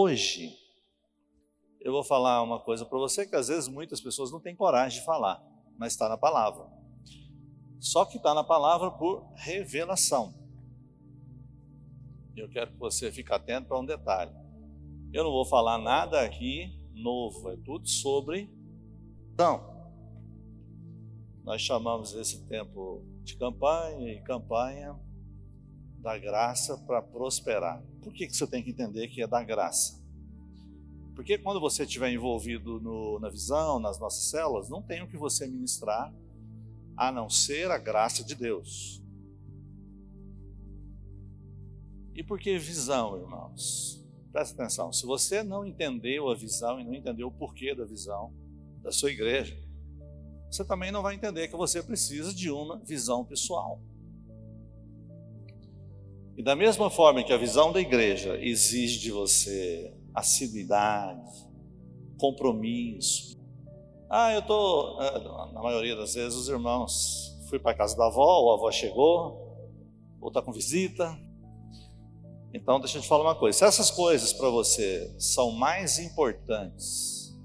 Hoje, eu vou falar uma coisa para você que às vezes muitas pessoas não têm coragem de falar, mas está na palavra. Só que está na palavra por revelação. Eu quero que você fique atento para um detalhe. Eu não vou falar nada aqui novo, é tudo sobre então. Nós chamamos esse tempo de campanha e campanha da graça para prosperar. Por que, que você tem que entender que é da graça? Porque quando você estiver envolvido no, na visão, nas nossas células, não tem o que você ministrar a não ser a graça de Deus. E por que visão, irmãos? Presta atenção, se você não entendeu a visão e não entendeu o porquê da visão da sua igreja, você também não vai entender que você precisa de uma visão pessoal. E da mesma forma que a visão da igreja exige de você assiduidade, compromisso, ah, eu estou, é, na maioria das vezes, os irmãos, fui para a casa da avó, a avó chegou, ou está com visita. Então, deixa eu te falar uma coisa: se essas coisas para você são mais importantes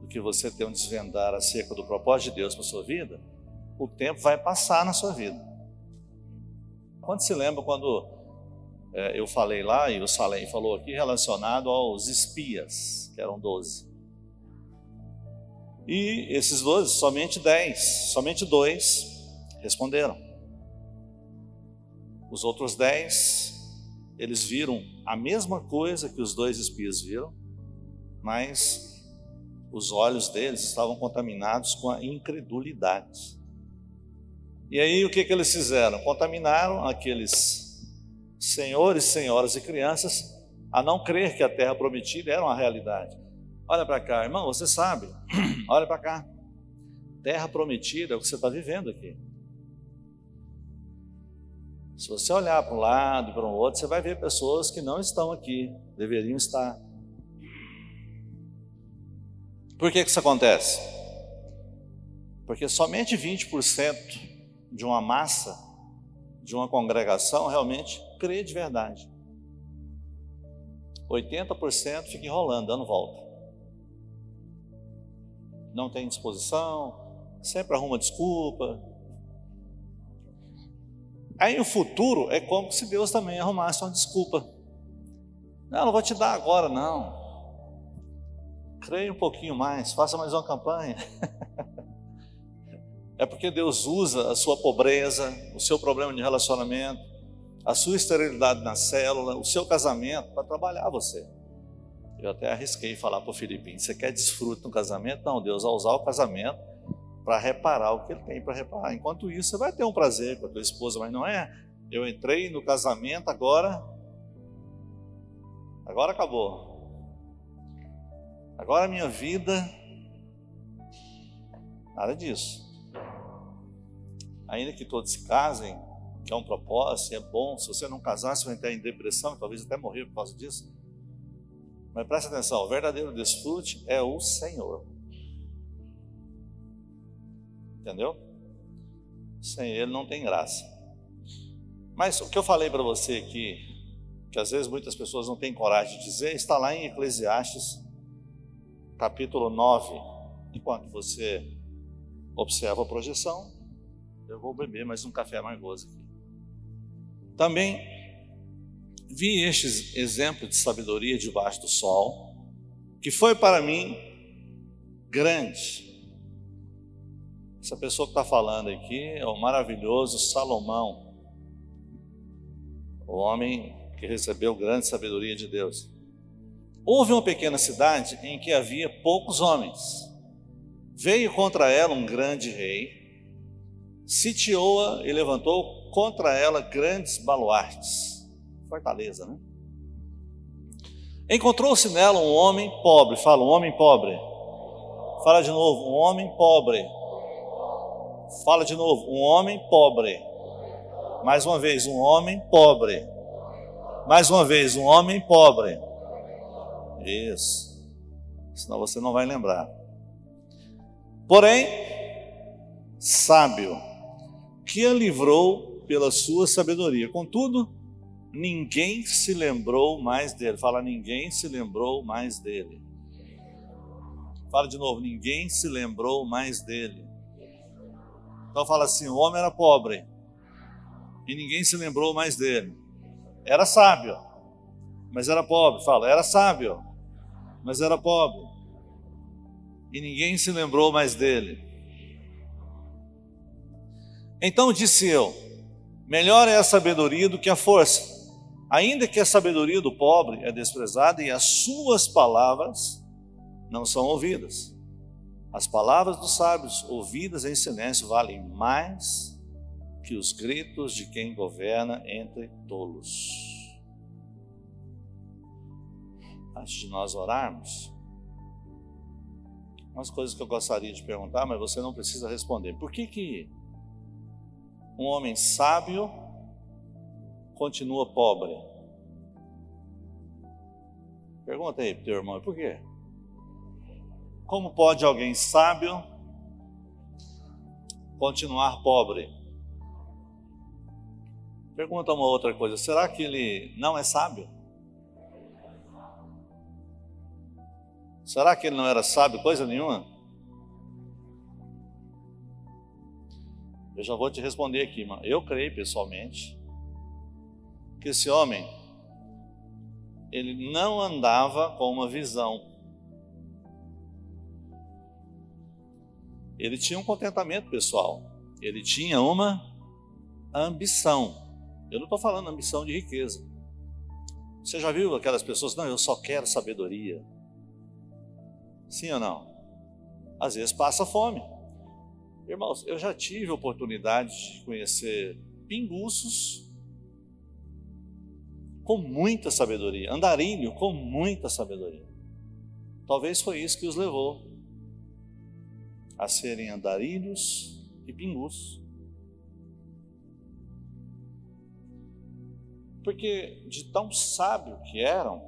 do que você ter um desvendar acerca do propósito de Deus para sua vida, o tempo vai passar na sua vida. Quando se lembra quando eu falei lá, e o Salem falou aqui, relacionado aos espias, que eram doze. E esses doze, somente dez, somente dois responderam. Os outros dez, eles viram a mesma coisa que os dois espias viram, mas os olhos deles estavam contaminados com a incredulidade. E aí o que, que eles fizeram? Contaminaram aqueles senhores, senhoras e crianças a não crer que a terra prometida era uma realidade. Olha para cá, irmão, você sabe, olha para cá. Terra prometida é o que você está vivendo aqui. Se você olhar para um lado e para um outro, você vai ver pessoas que não estão aqui, deveriam estar. Por que, que isso acontece? Porque somente 20% de uma massa, de uma congregação, realmente crê de verdade. 80% fica enrolando, dando volta não tem disposição, sempre arruma desculpa. Aí o futuro é como se Deus também arrumasse uma desculpa. Não, não vou te dar agora, não. Creia um pouquinho mais, faça mais uma campanha. é porque Deus usa a sua pobreza, o seu problema de relacionamento, a sua esterilidade na célula, o seu casamento para trabalhar você. Eu até arrisquei falar para o Filipinho: você quer desfrute no casamento? Não, Deus vai usar o casamento para reparar o que ele tem para reparar. Enquanto isso, você vai ter um prazer com a tua esposa, mas não é. Eu entrei no casamento, agora. Agora acabou. Agora a minha vida. Nada disso. Ainda que todos se casem, que é um propósito, é bom. Se você não casar, você vai entrar em depressão, talvez até morrer por causa disso. Mas presta atenção, o verdadeiro desfrute é o Senhor. Entendeu? Sem Ele não tem graça. Mas o que eu falei para você aqui, que às vezes muitas pessoas não têm coragem de dizer, está lá em Eclesiastes, capítulo 9. Enquanto você observa a projeção, eu vou beber mais um café amargoso aqui. Também vi estes exemplos de sabedoria debaixo do sol, que foi para mim grande. Essa pessoa que está falando aqui é o maravilhoso Salomão, o homem que recebeu grande sabedoria de Deus. Houve uma pequena cidade em que havia poucos homens. Veio contra ela um grande rei, sitiou-a e levantou contra ela grandes baluartes fortaleza, né? Encontrou-se nela um homem pobre, fala, um homem pobre. Fala de novo, um homem pobre. Fala de novo, um homem pobre. Mais uma vez, um homem pobre. Mais uma vez, um homem pobre. Isso. Senão você não vai lembrar. Porém, sábio, que a livrou pela sua sabedoria. Contudo, ninguém se lembrou mais dele. Fala, ninguém se lembrou mais dele. Fala de novo, ninguém se lembrou mais dele. Então fala assim: o homem era pobre e ninguém se lembrou mais dele. Era sábio, mas era pobre. Fala, era sábio, mas era pobre. E ninguém se lembrou mais dele. Então disse eu: melhor é a sabedoria do que a força, ainda que a sabedoria do pobre é desprezada e as suas palavras não são ouvidas. As palavras dos sábios, ouvidas em silêncio, valem mais que os gritos de quem governa entre tolos. Antes de nós orarmos, umas coisas que eu gostaria de perguntar, mas você não precisa responder. Por que que um homem sábio continua pobre? Pergunta aí para teu irmão, por quê? Como pode alguém sábio continuar pobre? Pergunta uma outra coisa: será que ele não é sábio? Será que ele não era sábio coisa nenhuma? Eu já vou te responder aqui, mano. Eu creio pessoalmente que esse homem ele não andava com uma visão ele tinha um contentamento pessoal, ele tinha uma ambição. Eu não estou falando ambição de riqueza. Você já viu aquelas pessoas, não, eu só quero sabedoria. Sim ou não? Às vezes passa fome. Irmãos, eu já tive oportunidade de conhecer pinguços com muita sabedoria, andarilho com muita sabedoria. Talvez foi isso que os levou a serem andarilhos e pingus. Porque de tão sábio que eram,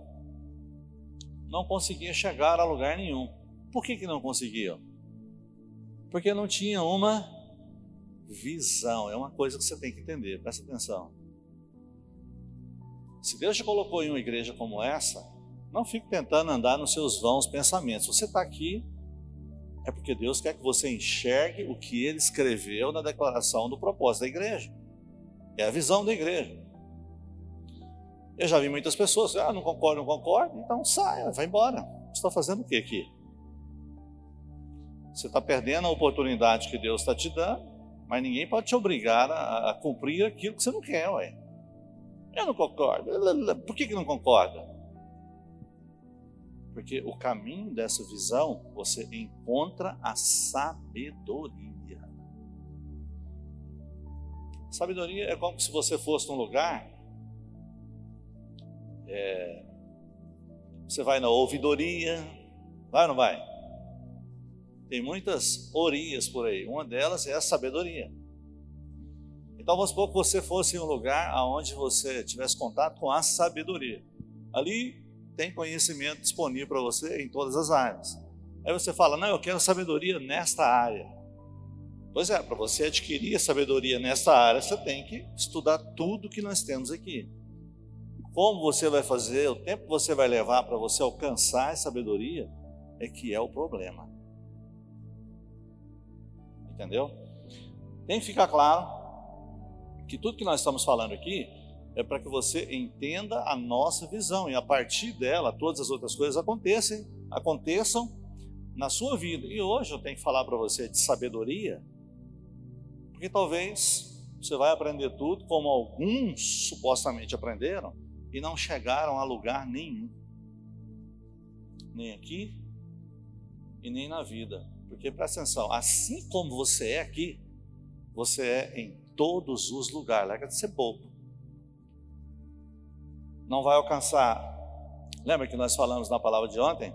não conseguia chegar a lugar nenhum. Por que, que não conseguiam? Porque não tinha uma visão. É uma coisa que você tem que entender, presta atenção. Se Deus te colocou em uma igreja como essa, não fique tentando andar nos seus vãos pensamentos. Você está aqui é porque Deus quer que você enxergue o que ele escreveu na declaração do propósito da igreja. É a visão da igreja. Eu já vi muitas pessoas, ah, não concordo, não concordo, então saia, vai embora. Você está fazendo o que aqui? Você está perdendo a oportunidade que Deus está te dando, mas ninguém pode te obrigar a, a, cumprir aquilo que você não quer, ué. Eu não concordo. Por que, que não concorda? Porque o caminho dessa visão, você encontra a sabedoria. Sabedoria é como se você fosse num lugar, é, você vai na ouvidoria, vai ou não vai? Tem muitas orias por aí, uma delas é a sabedoria. Então vamos supor que você fosse em um lugar onde você tivesse contato com a sabedoria. Ali tem conhecimento disponível para você em todas as áreas. Aí você fala, não, eu quero sabedoria nesta área. Pois é, para você adquirir sabedoria nesta área, você tem que estudar tudo que nós temos aqui. Como você vai fazer, o tempo que você vai levar para você alcançar a sabedoria, é que é o problema. Entendeu? Tem que ficar claro que tudo que nós estamos falando aqui é para que você entenda a nossa visão e a partir dela todas as outras coisas aconteçam, aconteçam na sua vida. E hoje eu tenho que falar para você de sabedoria, porque talvez você vai aprender tudo como alguns supostamente aprenderam e não chegaram a lugar nenhum. Nem aqui e nem na vida. Porque presta atenção, assim como você é aqui, você é em todos os lugares. Larga de ser bobo não vai alcançar. Lembra que nós falamos na palavra de ontem?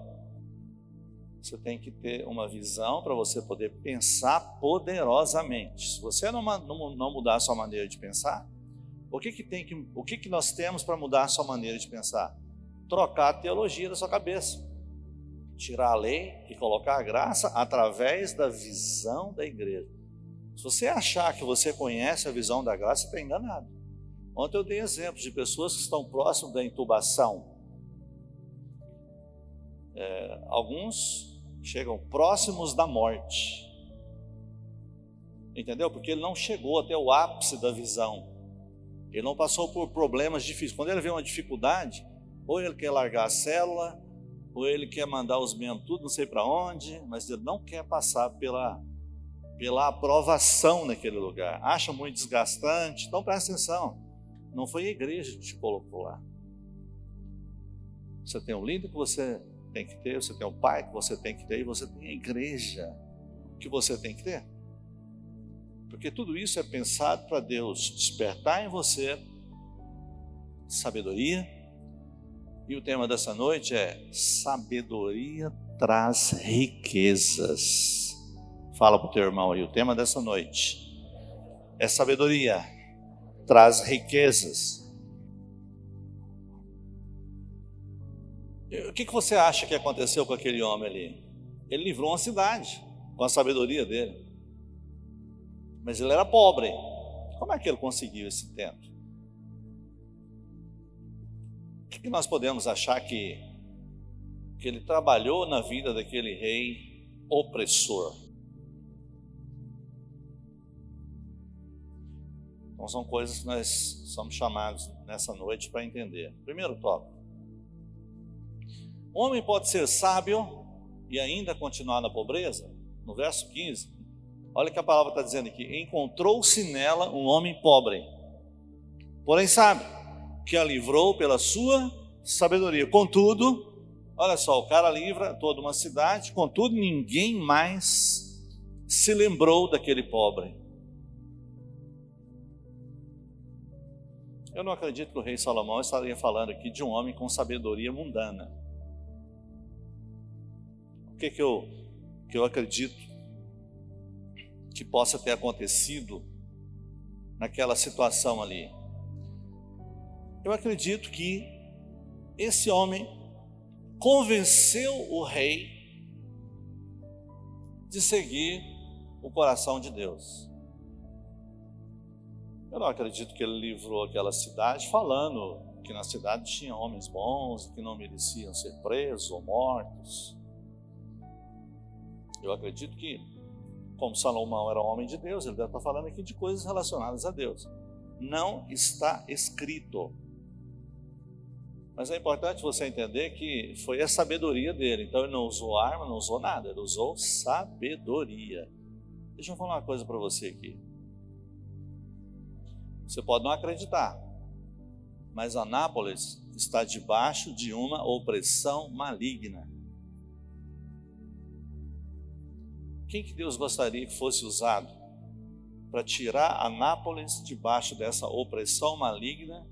Você tem que ter uma visão para você poder pensar poderosamente. Se você não, não, não mudar a sua maneira de pensar, o que, que, tem que, o que, que nós temos para mudar a sua maneira de pensar? Trocar a teologia da sua cabeça. Tirar a lei e colocar a graça através da visão da igreja. Se você achar que você conhece a visão da graça, está enganado. Ontem eu dei exemplos de pessoas que estão próximas da intubação. É, alguns chegam próximos da morte. Entendeu? Porque ele não chegou até o ápice da visão. Ele não passou por problemas difíceis. Quando ele vê uma dificuldade, ou ele quer largar a célula, ou ele quer mandar os membros tudo, não sei para onde, mas ele não quer passar pela, pela aprovação naquele lugar. Acha muito desgastante. Então presta atenção. Não foi a igreja que te colocou lá. Você tem um líder que você tem que ter, você tem um pai que você tem que ter, e você tem a igreja que você tem que ter. Porque tudo isso é pensado para Deus despertar em você sabedoria. E o tema dessa noite é sabedoria traz riquezas. Fala para o teu irmão aí, o tema dessa noite é sabedoria traz riquezas. O que, que você acha que aconteceu com aquele homem ali? Ele livrou uma cidade com a sabedoria dele. Mas ele era pobre. Como é que ele conseguiu esse tento? O que, nós podemos achar que, que ele trabalhou na vida daquele rei opressor? Então são coisas que nós somos chamados nessa noite para entender. Primeiro tópico. O homem pode ser sábio e ainda continuar na pobreza? No verso 15, olha que a palavra está dizendo aqui: encontrou-se nela um homem pobre, porém sabe que a livrou pela sua sabedoria. Contudo, olha só, o cara livra toda uma cidade, contudo, ninguém mais se lembrou daquele pobre. Eu não acredito que o rei Salomão estaria falando aqui de um homem com sabedoria mundana. O que, que, eu, que eu acredito que possa ter acontecido naquela situação ali? Eu acredito que esse homem convenceu o rei de seguir o coração de Deus. Eu não acredito que ele livrou aquela cidade falando que na cidade tinha homens bons e que não mereciam ser presos ou mortos. Eu acredito que, como Salomão era homem de Deus, ele deve estar falando aqui de coisas relacionadas a Deus. Não está escrito. Mas é importante você entender que foi a sabedoria dele. Então ele não usou arma, não usou nada, ele usou sabedoria. Deixa eu falar uma coisa para você aqui. Você pode não acreditar, mas Anápolis está debaixo de uma opressão maligna. Quem que Deus gostaria que fosse usado para tirar Anápolis debaixo dessa opressão maligna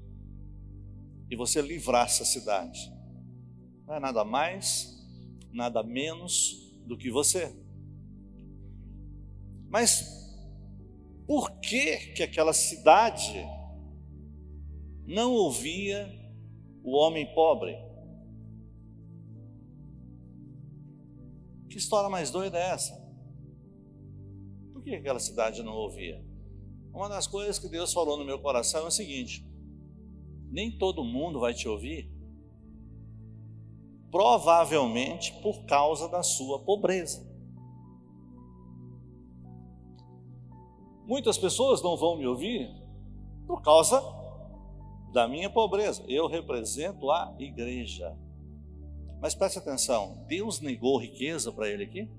e você livrar essa cidade? Não é nada mais, nada menos do que você. Mas por que, que aquela cidade não ouvia o homem pobre? Que história mais doida é essa? Por que aquela cidade não ouvia? Uma das coisas que Deus falou no meu coração é o seguinte: nem todo mundo vai te ouvir, provavelmente por causa da sua pobreza. Muitas pessoas não vão me ouvir por causa da minha pobreza. Eu represento a igreja. Mas preste atenção: Deus negou riqueza para ele aqui?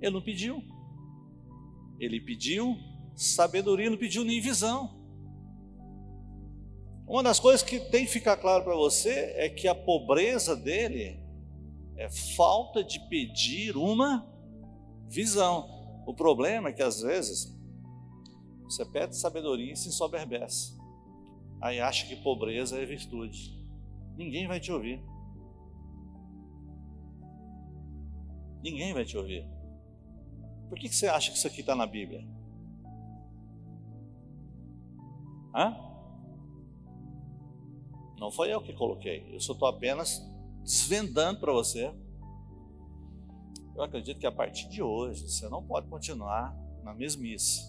Ele não pediu. Ele pediu sabedoria, não pediu nem visão. Uma das coisas que tem que ficar claro para você é que a pobreza dele é falta de pedir uma visão. O problema é que às vezes você pede sabedoria e se ensoberbece. Aí acha que pobreza é virtude. Ninguém vai te ouvir. Ninguém vai te ouvir. Por que, que você acha que isso aqui está na Bíblia? Hã? Não foi eu que coloquei. Eu só estou apenas desvendando para você eu acredito que a partir de hoje você não pode continuar na mesmice.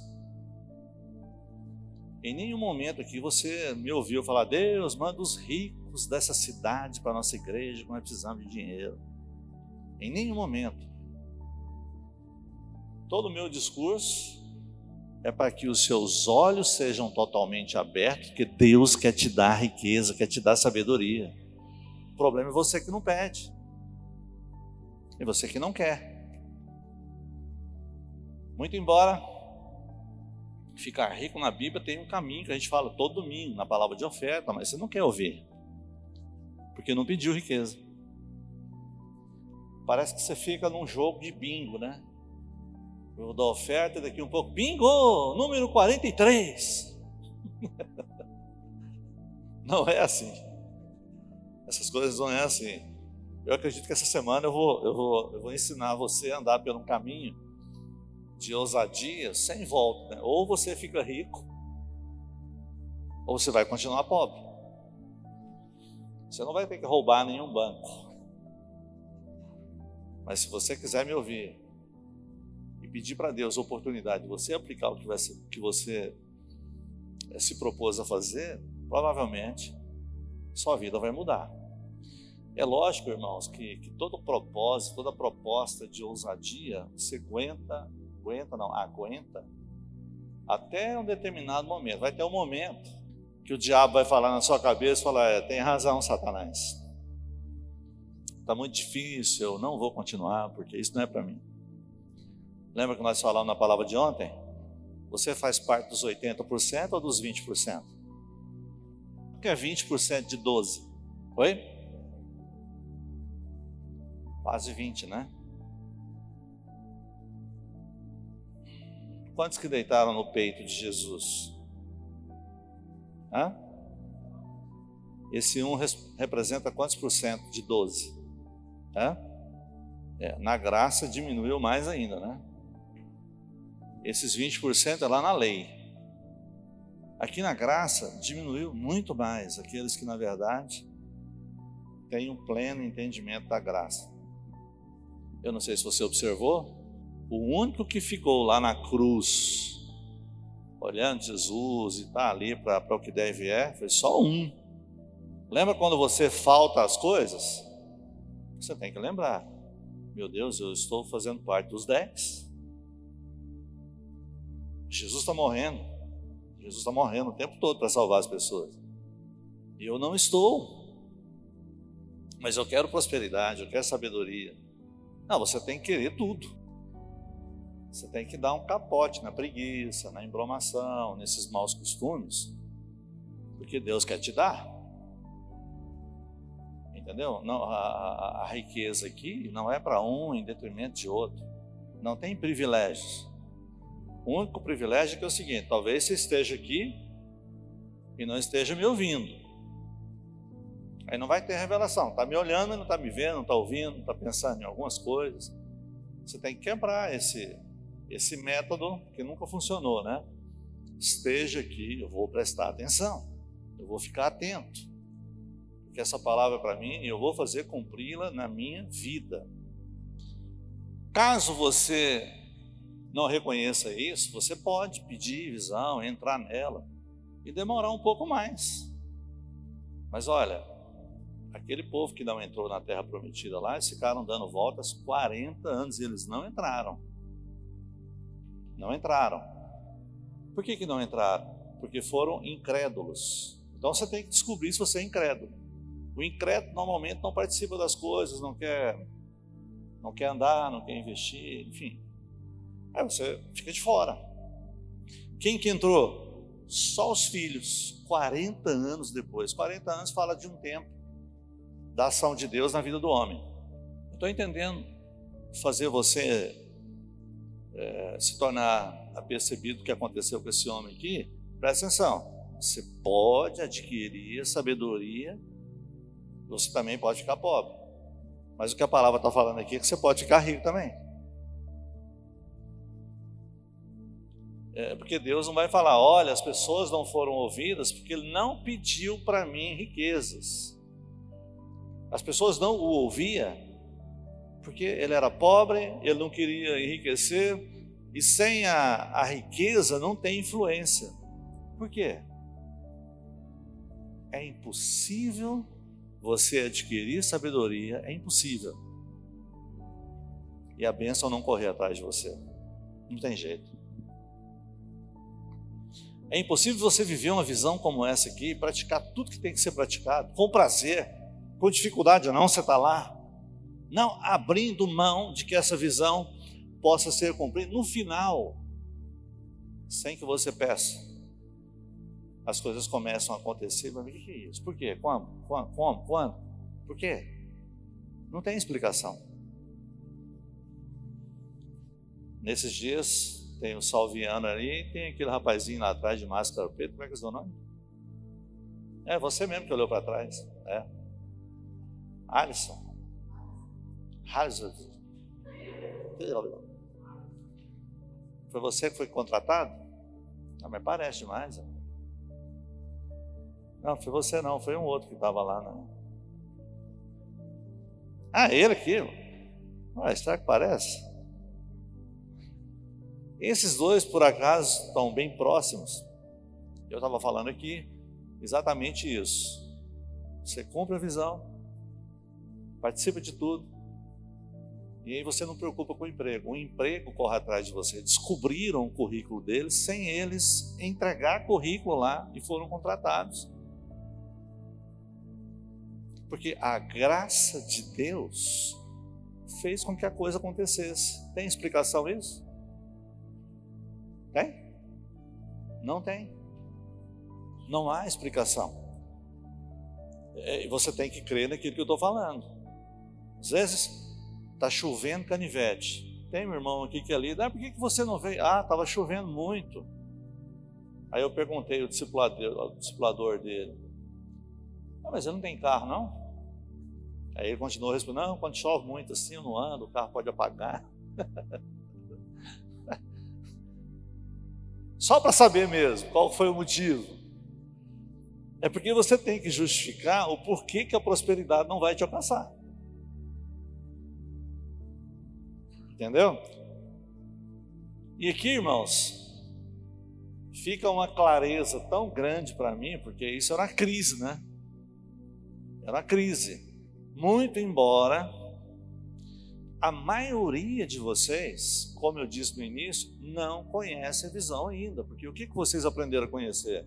Em nenhum momento aqui você me ouviu falar, Deus, manda os ricos dessa cidade para a nossa igreja, que nós precisamos de dinheiro. Em nenhum momento. Todo o meu discurso é para que os seus olhos sejam totalmente abertos, porque Deus quer te dar riqueza, quer te dar sabedoria. O problema é você que não pede. E você que não quer. Muito embora ficar rico na Bíblia tem um caminho que a gente fala todo domingo, na palavra de oferta, mas você não quer ouvir. Porque não pediu riqueza. Parece que você fica num jogo de bingo, né? Eu vou dar oferta daqui um pouco. Bingo! Número 43. não é assim. Essas coisas não é assim. Eu acredito que essa semana eu vou, eu vou, eu vou ensinar você a andar pelo caminho de ousadia sem volta. Né? Ou você fica rico, ou você vai continuar pobre. Você não vai ter que roubar nenhum banco. Mas se você quiser me ouvir, pedir para Deus a oportunidade de você aplicar o que, ser, que você eh, se propôs a fazer, provavelmente sua vida vai mudar. É lógico, irmãos, que, que todo propósito, toda proposta de ousadia, você aguenta, aguenta não, aguenta, até um determinado momento. Vai ter um momento que o diabo vai falar na sua cabeça, falar, é, tem razão, Satanás. Está muito difícil, eu não vou continuar, porque isso não é para mim. Lembra que nós falamos na palavra de ontem? Você faz parte dos 80% ou dos 20%? O que é 20% de 12? Oi? Quase 20, né? Quantos que deitaram no peito de Jesus? Hã? Esse 1 um representa quantos por cento de 12? Hã? É, na graça diminuiu mais ainda, né? Esses 20% é lá na lei. Aqui na graça diminuiu muito mais aqueles que, na verdade, têm um pleno entendimento da graça. Eu não sei se você observou, o único que ficou lá na cruz, olhando Jesus e está ali para o que deve é, foi só um. Lembra quando você falta as coisas? Você tem que lembrar. Meu Deus, eu estou fazendo parte dos dez. Jesus está morrendo. Jesus está morrendo o tempo todo para salvar as pessoas. E eu não estou. Mas eu quero prosperidade, eu quero sabedoria. Não, você tem que querer tudo. Você tem que dar um capote na preguiça, na embromação, nesses maus costumes, porque Deus quer te dar. Entendeu? Não, a, a, a riqueza aqui não é para um em detrimento de outro. Não tem privilégios. O único privilégio é é o seguinte: talvez você esteja aqui e não esteja me ouvindo. Aí não vai ter revelação. Está me olhando, não está me vendo, não está ouvindo, não está pensando em algumas coisas. Você tem que quebrar esse, esse método que nunca funcionou, né? Esteja aqui, eu vou prestar atenção, eu vou ficar atento, porque essa palavra é para mim e eu vou fazer cumpri-la na minha vida. Caso você não reconheça isso, você pode pedir visão, entrar nela e demorar um pouco mais. Mas olha, aquele povo que não entrou na terra prometida lá, eles ficaram dando voltas 40 anos e eles não entraram. Não entraram. Por que, que não entraram? Porque foram incrédulos. Então você tem que descobrir se você é incrédulo. O incrédulo normalmente não participa das coisas, não quer, não quer andar, não quer investir, enfim. Aí você fica de fora. Quem que entrou? Só os filhos, 40 anos depois. 40 anos fala de um tempo da ação de Deus na vida do homem. Estou entendendo fazer você é, se tornar apercebido do que aconteceu com esse homem aqui. Presta atenção. Você pode adquirir sabedoria, você também pode ficar pobre. Mas o que a palavra está falando aqui é que você pode ficar rico também. É, porque Deus não vai falar, olha, as pessoas não foram ouvidas porque Ele não pediu para mim riquezas. As pessoas não o ouviam porque ele era pobre, ele não queria enriquecer, e sem a, a riqueza não tem influência. Por quê? É impossível você adquirir sabedoria, é impossível. E a bênção não correr atrás de você. Não tem jeito. É impossível você viver uma visão como essa aqui, praticar tudo que tem que ser praticado, com prazer, com dificuldade não, você está lá. Não abrindo mão de que essa visão possa ser cumprida no final, sem que você peça. As coisas começam a acontecer, mas o que é isso? Por quê? Como? Como? Como? Quando? Por quê? Não tem explicação. Nesses dias, tem o Salviano ali tem aquele rapazinho lá atrás de máscara preta, como é que é o nome? É, você mesmo que olhou para trás. É. Alisson. Alisson. Foi você que foi contratado? Não, mas parece demais. Né? Não, foi você não, foi um outro que estava lá. Né? Ah, ele aqui. Ah, será que parece? Esses dois, por acaso, estão bem próximos. Eu estava falando aqui exatamente isso. Você compra a visão, participa de tudo, e aí você não preocupa com o emprego. O emprego corre atrás de você. Descobriram o currículo deles sem eles entregar currículo lá e foram contratados. Porque a graça de Deus fez com que a coisa acontecesse. Tem explicação isso? Tem? Não tem. Não há explicação. É, você tem que crer naquilo que eu estou falando. Às vezes Está chovendo canivete. Tem um irmão aqui que é líder. Ah, por que, que você não veio? Ah, estava chovendo muito. Aí eu perguntei ao discipulador, discipulador dele. Ah, mas ele não tem carro, não? Aí ele continuou respondendo, não, quando chove muito assim, eu não ando, o carro pode apagar. Só para saber mesmo qual foi o motivo. É porque você tem que justificar o porquê que a prosperidade não vai te alcançar. Entendeu? E aqui, irmãos, fica uma clareza tão grande para mim, porque isso era uma crise, né? Era uma crise. Muito embora a maioria de vocês, como eu disse no início, não conhece a visão ainda. Porque o que vocês aprenderam a conhecer?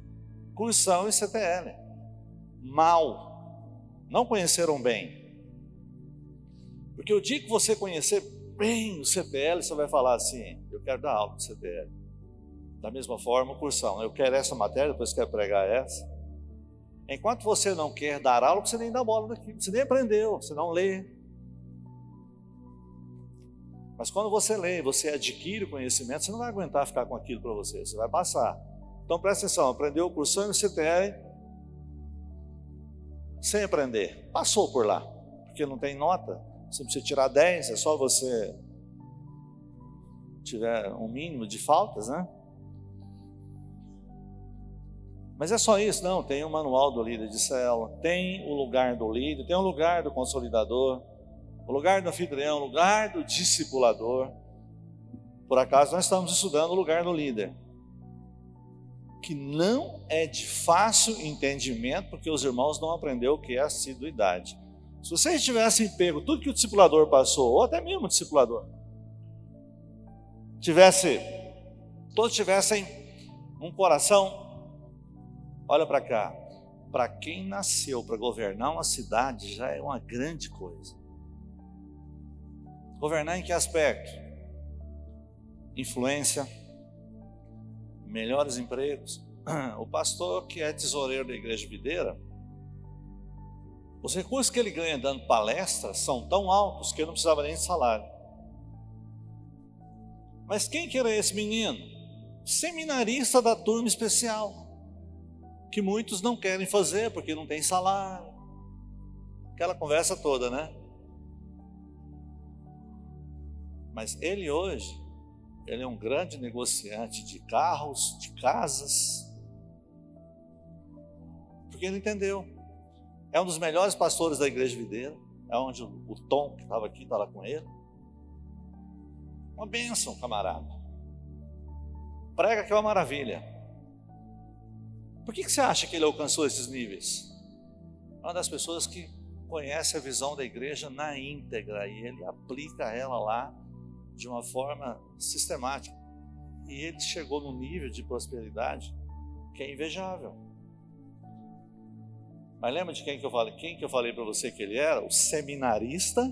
Cursão e CTL. Mal. Não conheceram bem. Porque o dia que você conhecer bem o CPL, você vai falar assim: eu quero dar aula no CPL. Da mesma forma, cursão, eu quero essa matéria, depois quero pregar essa. Enquanto você não quer dar aula, você nem dá bola daqui, você nem aprendeu, você não lê. Mas quando você lê, você adquire o conhecimento, você não vai aguentar ficar com aquilo para você, você vai passar. Então presta atenção, aprendeu o cursão no CTL sem aprender, passou por lá, porque não tem nota, você precisa tirar 10, é só você tiver um mínimo de faltas, né? Mas é só isso, não. Tem o manual do líder de célula, tem o lugar do líder, tem o lugar do consolidador, o lugar do anfitrião, o lugar do discipulador. Por acaso nós estamos estudando o lugar do líder, que não é de fácil entendimento, porque os irmãos não aprenderam o que é assiduidade. Se vocês tivessem pego tudo que o discipulador passou, ou até mesmo o discipulador, tivesse, todos tivessem um coração, olha para cá, para quem nasceu para governar uma cidade já é uma grande coisa. Governar em que aspecto? Influência, melhores empregos. O pastor que é tesoureiro da igreja videira, os recursos que ele ganha dando palestras são tão altos que ele não precisava nem de salário. Mas quem que era esse menino? Seminarista da turma especial. Que muitos não querem fazer porque não tem salário. Aquela conversa toda, né? Mas ele hoje, ele é um grande negociante de carros, de casas. Porque ele entendeu. É um dos melhores pastores da igreja videira. É onde o Tom, que estava aqui, está lá com ele. Uma bênção, camarada. Prega que é uma maravilha. Por que, que você acha que ele alcançou esses níveis? É uma das pessoas que conhece a visão da igreja na íntegra e ele aplica ela lá de uma forma sistemática. E ele chegou num nível de prosperidade que é invejável. Mas lembra de quem que eu falei? Quem que eu falei para você que ele era? O seminarista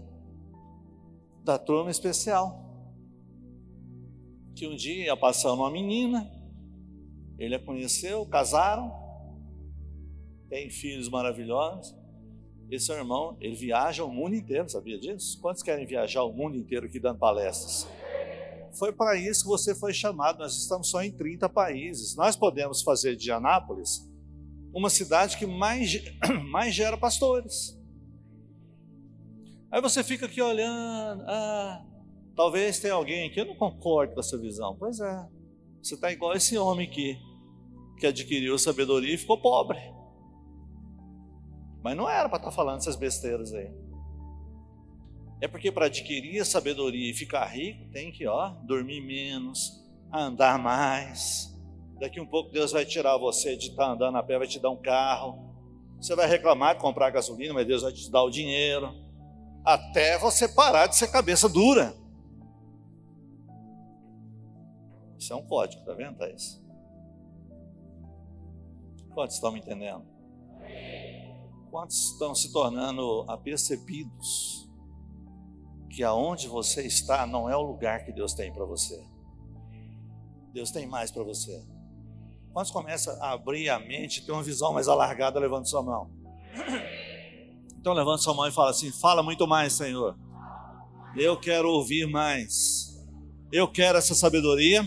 da turma especial. Que um dia ia passando uma menina, ele a conheceu, casaram, tem filhos maravilhosos. Esse irmão, ele viaja o mundo inteiro, sabia disso? Quantos querem viajar o mundo inteiro aqui dando palestras? Foi para isso que você foi chamado. Nós estamos só em 30 países. Nós podemos fazer de Anápolis uma cidade que mais, mais gera pastores. Aí você fica aqui olhando, ah, talvez tenha alguém aqui, eu não concordo com essa visão. Pois é, você está igual esse homem aqui, que adquiriu sabedoria e ficou pobre. Mas não era para estar tá falando essas besteiras aí. É porque para adquirir sabedoria e ficar rico, tem que, ó, dormir menos, andar mais. Daqui um pouco Deus vai tirar você de estar tá andando a pé, vai te dar um carro. Você vai reclamar de comprar gasolina, mas Deus vai te dar o dinheiro. Até você parar de ser cabeça dura. Isso é um código, tá vendo, Thaís? Quantos estão me entendendo? Quantos estão se tornando apercebidos que aonde você está não é o lugar que Deus tem para você? Deus tem mais para você. Quantos começam a abrir a mente, ter uma visão mais alargada, levando sua mão? Então levanta sua mão e fala assim: fala muito mais, Senhor. Eu quero ouvir mais. Eu quero essa sabedoria,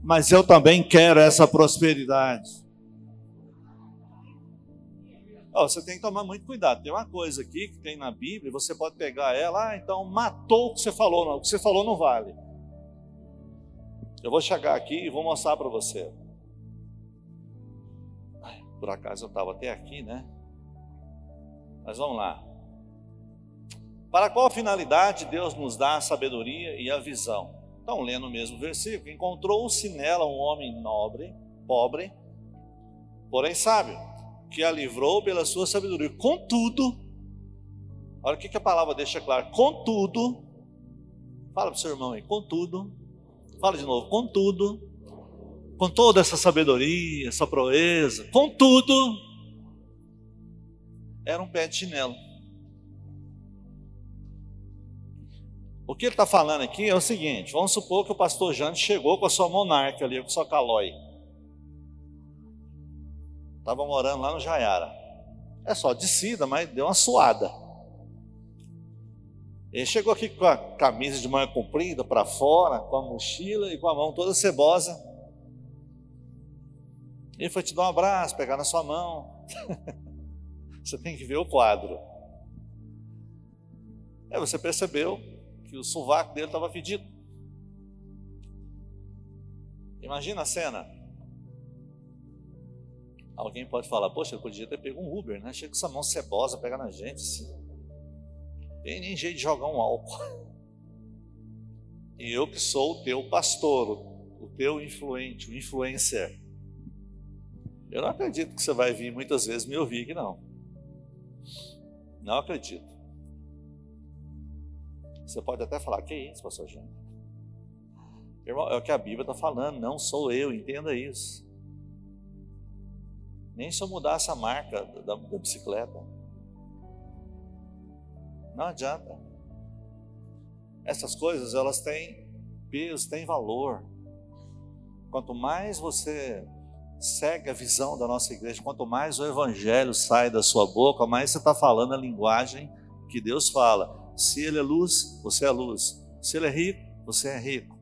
mas eu também quero essa prosperidade. Oh, você tem que tomar muito cuidado. Tem uma coisa aqui que tem na Bíblia, você pode pegar ela, ah, então matou o que você falou, não. O que você falou não vale. Eu vou chegar aqui e vou mostrar para você. por acaso eu estava até aqui, né? Mas vamos lá. Para qual finalidade Deus nos dá a sabedoria e a visão? Então, lendo o mesmo versículo, encontrou-se nela um homem nobre, pobre, porém sábio que a livrou pela sua sabedoria. Contudo, olha o que, a palavra deixa claro: contudo, fala para o seu irmão aí, contudo, fala de novo, contudo, com toda essa sabedoria, essa proeza, contudo, era um pé de chinelo. O que ele está falando aqui é o seguinte: vamos supor que o pastor Jane chegou com a sua monarca ali, com a sua calói. Estava morando lá no Jaiara. É só descida, mas deu uma suada. Ele chegou aqui com a camisa de manga comprida para fora, com a mochila e com a mão toda cebosa. Ele foi te dar um abraço, pegar na sua mão. você tem que ver o quadro. Aí você percebeu que o sovaco dele estava fedido. Imagina a cena. Alguém pode falar, poxa, eu podia ter pego um Uber, né? Chega com essa mão cebosa, pega na gente. Assim. Tem nem jeito de jogar um álcool. E eu que sou o teu pastor, o teu influente, o influencer. Eu não acredito que você vai vir muitas vezes me ouvir aqui, não. Não acredito. Você pode até falar, que isso, pastor Jean? Irmão, é o que a Bíblia está falando, não sou eu, entenda isso. Nem se eu mudasse a marca da, da bicicleta. Não adianta. Essas coisas, elas têm peso, têm valor. Quanto mais você segue a visão da nossa igreja, quanto mais o evangelho sai da sua boca, mais você está falando a linguagem que Deus fala. Se ele é luz, você é luz. Se ele é rico, você é rico.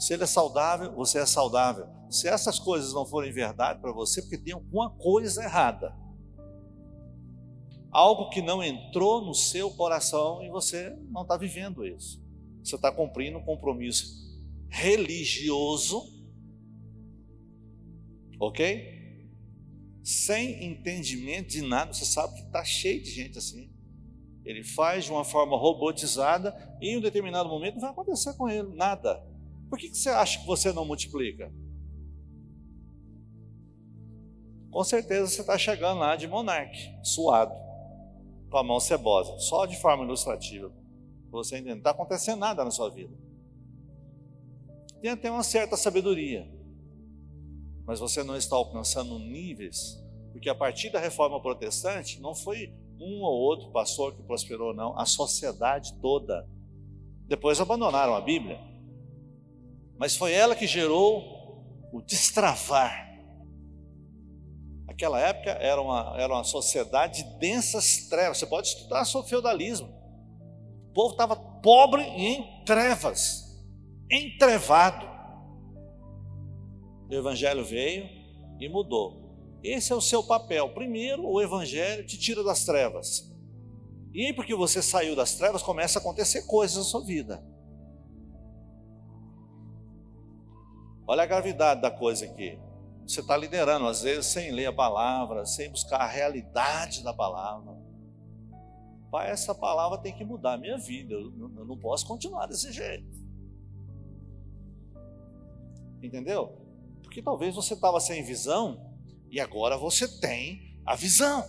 Se ele é saudável, você é saudável se essas coisas não forem verdade para você, porque tem alguma coisa errada. Algo que não entrou no seu coração e você não está vivendo isso. Você está cumprindo um compromisso religioso, ok? Sem entendimento de nada, você sabe que está cheio de gente assim. Ele faz de uma forma robotizada e em um determinado momento não vai acontecer com ele nada. Por que, que você acha que você não multiplica? com certeza você está chegando lá de monarca, suado, com a mão cebosa, só de forma ilustrativa. Você entende? Não está acontecendo nada na sua vida. Tem até uma certa sabedoria, mas você não está alcançando níveis, porque a partir da reforma protestante não foi um ou outro pastor que prosperou, não, a sociedade toda. Depois abandonaram a Bíblia, mas foi ela que gerou o destravar Naquela época era uma, era uma sociedade de densas trevas. Você pode estudar sobre feudalismo. O povo estava pobre e em trevas, entrevado. O Evangelho veio e mudou. Esse é o seu papel. Primeiro, o Evangelho te tira das trevas. E aí, porque você saiu das trevas, começa a acontecer coisas na sua vida. Olha a gravidade da coisa aqui. Você está liderando, às vezes, sem ler a palavra, sem buscar a realidade da palavra. Pai, essa palavra tem que mudar a minha vida. Eu não posso continuar desse jeito. Entendeu? Porque talvez você estava sem visão e agora você tem a visão.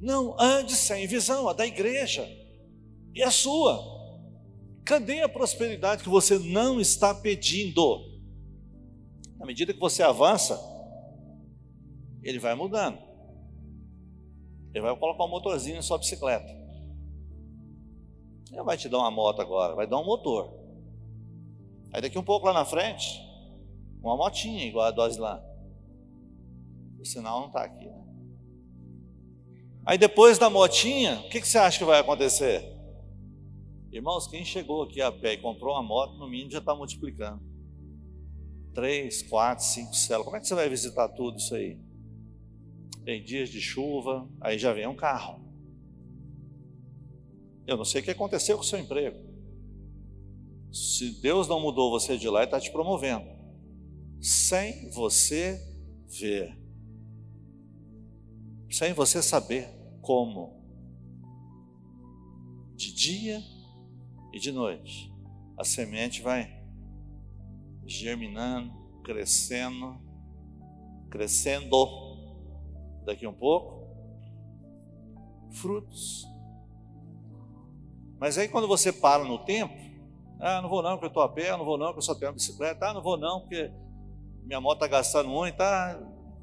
Não ande sem visão, a da igreja e a sua. Cadê a prosperidade que você não está pedindo? À medida que você avança, ele vai mudando. Ele vai colocar um motorzinho na sua bicicleta. Ele vai te dar uma moto agora, vai dar um motor. Aí daqui um pouco lá na frente, uma motinha igual a do Aslan. O sinal não está aqui. Né? Aí depois da motinha, o que, que você acha que vai acontecer? Irmãos, quem chegou aqui a pé e comprou uma moto, no mínimo já está multiplicando três, quatro, cinco células. Como é que você vai visitar tudo isso aí? Tem dias de chuva, aí já vem um carro. Eu não sei o que aconteceu com o seu emprego. Se Deus não mudou você de lá, Ele está te promovendo, sem você ver, sem você saber como. De dia e de noite, a semente vai germinando, crescendo, crescendo. Daqui um pouco, frutos. Mas aí quando você para no tempo, ah, não vou não porque eu estou a pé, não vou não porque eu só tenho uma bicicleta, ah, não vou não porque minha moto está gastando muito, tá,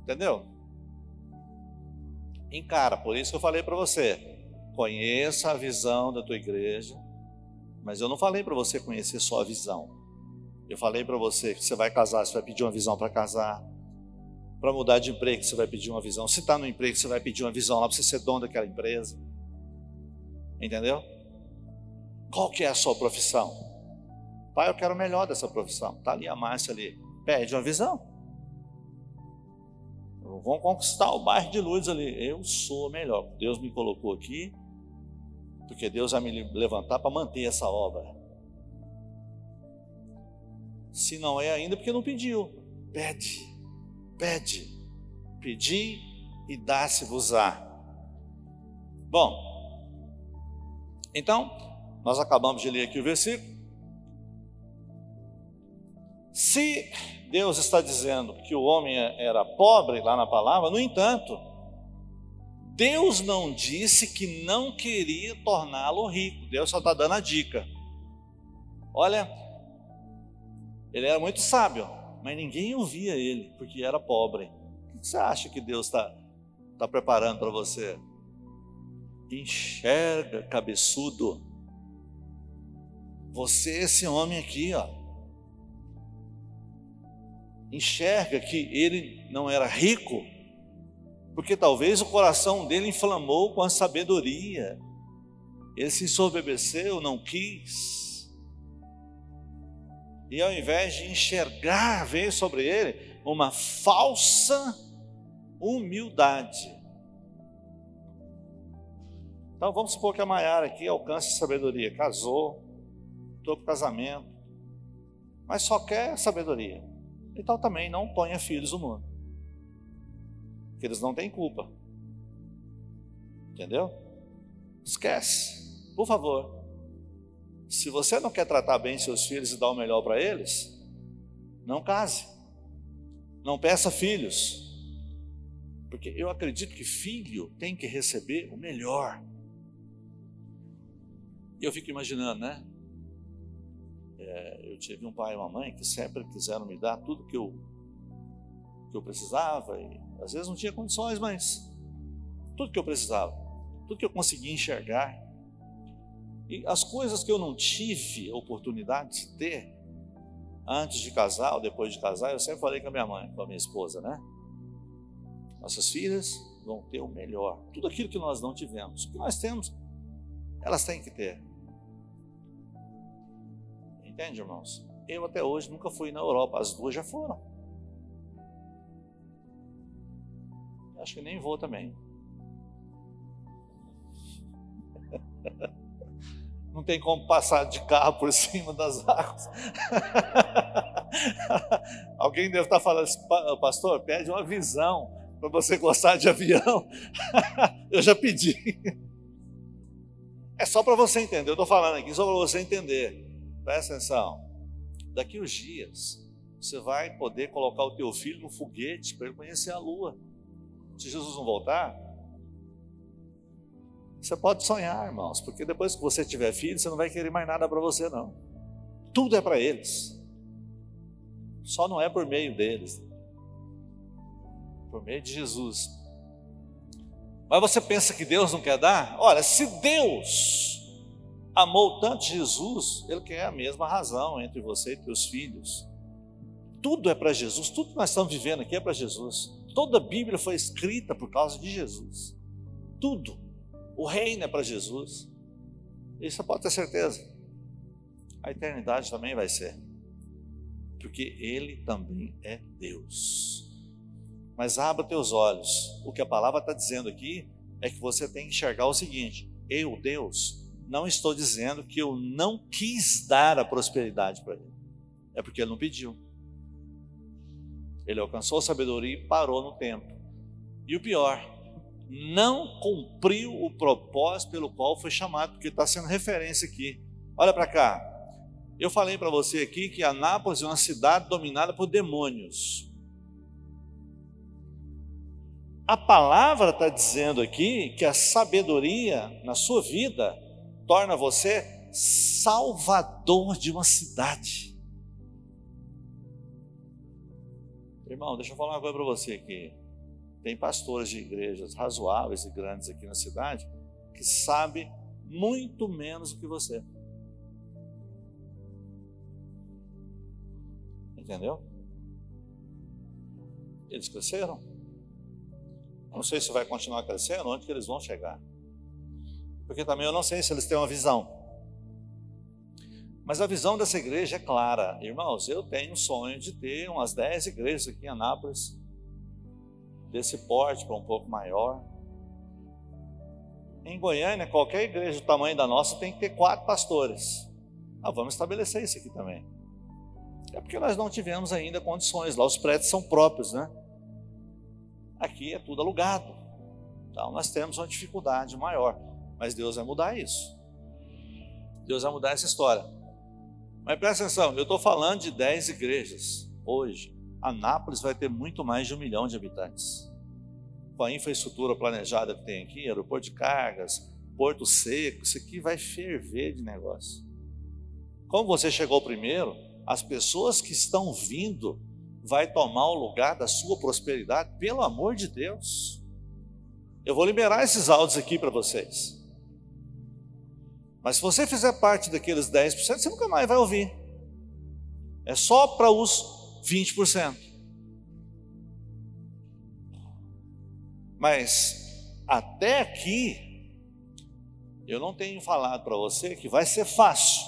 entendeu? Encara, por isso que eu falei para você, conheça a visão da tua igreja, mas eu não falei para você conhecer só a visão. Eu falei para você que você vai casar, você vai pedir uma visão para casar. Para mudar de emprego, você vai pedir uma visão. Se está no emprego, você vai pedir uma visão lá para você ser dono daquela empresa. Entendeu? Qual que é a sua profissão? Pai, eu quero o melhor dessa profissão. Está ali a Márcia ali. Pede uma visão. Vamos conquistar o bairro de luz ali. Eu sou melhor. Deus me colocou aqui, porque Deus vai me levantar para manter essa obra. Se não é ainda, porque não pediu. Pede, pede. Pedi e dá-se-vos-á. Bom, então, nós acabamos de ler aqui o versículo. Se Deus está dizendo que o homem era pobre lá na palavra, no entanto, Deus não disse que não queria torná-lo rico. Deus só está dando a dica. Olha, ele era muito sábio, mas ninguém ouvia ele, porque era pobre. O que você acha que Deus está tá preparando para você? Enxerga, cabeçudo. Você, esse homem aqui, ó. Enxerga que ele não era rico, porque talvez o coração dele inflamou com a sabedoria. Ele se ensoberbeceu, não quis e ao invés de enxergar, veio sobre ele uma falsa humildade. Então vamos supor que a Maiara aqui alcance sabedoria, casou, estou com casamento, mas só quer sabedoria. Então também não ponha filhos no mundo, porque eles não têm culpa. Entendeu? Esquece, por favor. Se você não quer tratar bem seus filhos e dar o melhor para eles, não case. Não peça filhos. Porque eu acredito que filho tem que receber o melhor. E eu fico imaginando, né? É, eu tive um pai e uma mãe que sempre quiseram me dar tudo que eu, que eu precisava. E às vezes não tinha condições, mas tudo que eu precisava, tudo que eu conseguia enxergar. E as coisas que eu não tive oportunidade de ter antes de casar ou depois de casar, eu sempre falei com a minha mãe, com a minha esposa, né? Nossas filhas vão ter o melhor. Tudo aquilo que nós não tivemos, o que nós temos, elas têm que ter. Entende, irmãos? Eu até hoje nunca fui na Europa, as duas já foram. Acho que nem vou também. Não tem como passar de carro por cima das águas. Alguém deve estar falando, pastor, pede uma visão para você gostar de avião. Eu já pedi. É só para você entender. Eu estou falando aqui só para você entender. Presta atenção. Daqui uns dias, você vai poder colocar o teu filho no foguete para ele conhecer a lua. Se Jesus não voltar, você pode sonhar, irmãos, porque depois que você tiver filho, você não vai querer mais nada para você, não. Tudo é para eles. Só não é por meio deles. Por meio de Jesus. Mas você pensa que Deus não quer dar? Olha, se Deus amou tanto Jesus, Ele quer a mesma razão entre você e teus filhos. Tudo é para Jesus, tudo que nós estamos vivendo aqui é para Jesus. Toda a Bíblia foi escrita por causa de Jesus. Tudo. O reino é para Jesus. Isso pode ter certeza. A eternidade também vai ser. Porque Ele também é Deus. Mas abra teus olhos. O que a palavra está dizendo aqui é que você tem que enxergar o seguinte: eu, Deus, não estou dizendo que eu não quis dar a prosperidade para ele. É porque ele não pediu. Ele alcançou sabedoria e parou no tempo. E o pior, não cumpriu o propósito pelo qual foi chamado, porque está sendo referência aqui. Olha para cá. Eu falei para você aqui que Anápolis é uma cidade dominada por demônios. A palavra está dizendo aqui que a sabedoria na sua vida torna você salvador de uma cidade. Irmão, deixa eu falar uma coisa para você aqui. Tem pastores de igrejas razoáveis e grandes aqui na cidade que sabem muito menos do que você. Entendeu? Eles cresceram. Não sei se vai continuar crescendo, onde que eles vão chegar porque também eu não sei se eles têm uma visão. Mas a visão dessa igreja é clara. Irmãos, eu tenho um sonho de ter umas 10 igrejas aqui em Anápolis, desse porte para um pouco maior. Em Goiânia, qualquer igreja do tamanho da nossa tem que ter quatro pastores. Ah, vamos estabelecer isso aqui também. É porque nós não tivemos ainda condições. Lá os prédios são próprios, né? Aqui é tudo alugado. Então nós temos uma dificuldade maior. Mas Deus vai mudar isso. Deus vai mudar essa história. Mas presta atenção, eu estou falando de 10 igrejas hoje. Anápolis vai ter muito mais de um milhão de habitantes. Com a infraestrutura planejada que tem aqui, aeroporto de cargas, porto seco, isso aqui vai ferver de negócio. Como você chegou primeiro, as pessoas que estão vindo vai tomar o lugar da sua prosperidade, pelo amor de Deus. Eu vou liberar esses áudios aqui para vocês. Mas se você fizer parte daqueles 10%, você nunca mais vai ouvir. É só para os 20%. Mas até aqui, eu não tenho falado para você que vai ser fácil.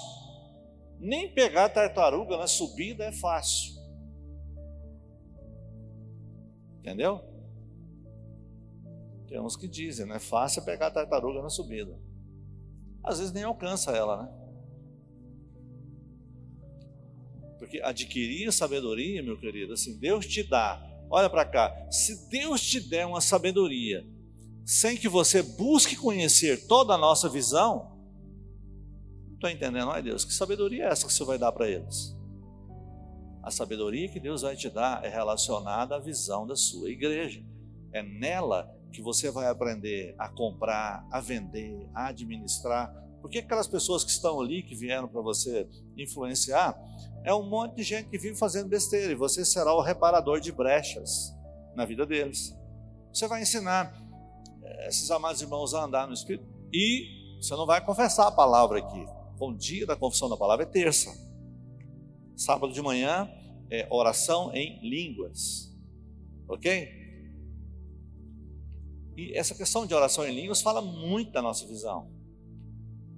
Nem pegar tartaruga na subida é fácil. Entendeu? Tem uns que dizem, não é fácil pegar tartaruga na subida às vezes nem alcança ela, né? Porque adquirir sabedoria, meu querido, assim, Deus te dá. Olha para cá, se Deus te der uma sabedoria, sem que você busque conhecer toda a nossa visão, não estou entendendo, ai Deus, que sabedoria é essa que você vai dar para eles? A sabedoria que Deus vai te dar é relacionada à visão da sua igreja, É nela que você vai aprender a comprar, a vender, a administrar. Porque aquelas pessoas que estão ali, que vieram para você influenciar, é um monte de gente que vive fazendo besteira e você será o reparador de brechas na vida deles. Você vai ensinar eh, esses amados irmãos a andar no Espírito e você não vai confessar a palavra aqui. O dia da confissão da palavra é terça. Sábado de manhã é oração em línguas. Ok? E essa questão de oração em línguas fala muito da nossa visão.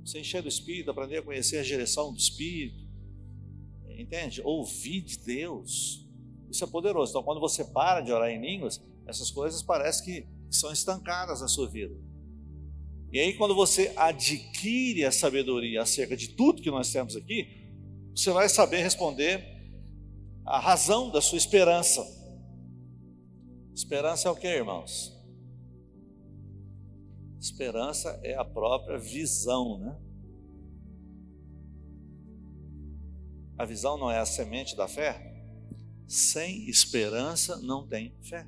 Você encher do Espírito, aprender a conhecer a direção do Espírito, entende? Ouvir de Deus. Isso é poderoso. Então, quando você para de orar em línguas, essas coisas parecem que são estancadas na sua vida. E aí, quando você adquire a sabedoria acerca de tudo que nós temos aqui, você vai saber responder a razão da sua esperança. Esperança é o que, irmãos? Esperança é a própria visão, né? A visão não é a semente da fé? Sem esperança não tem fé.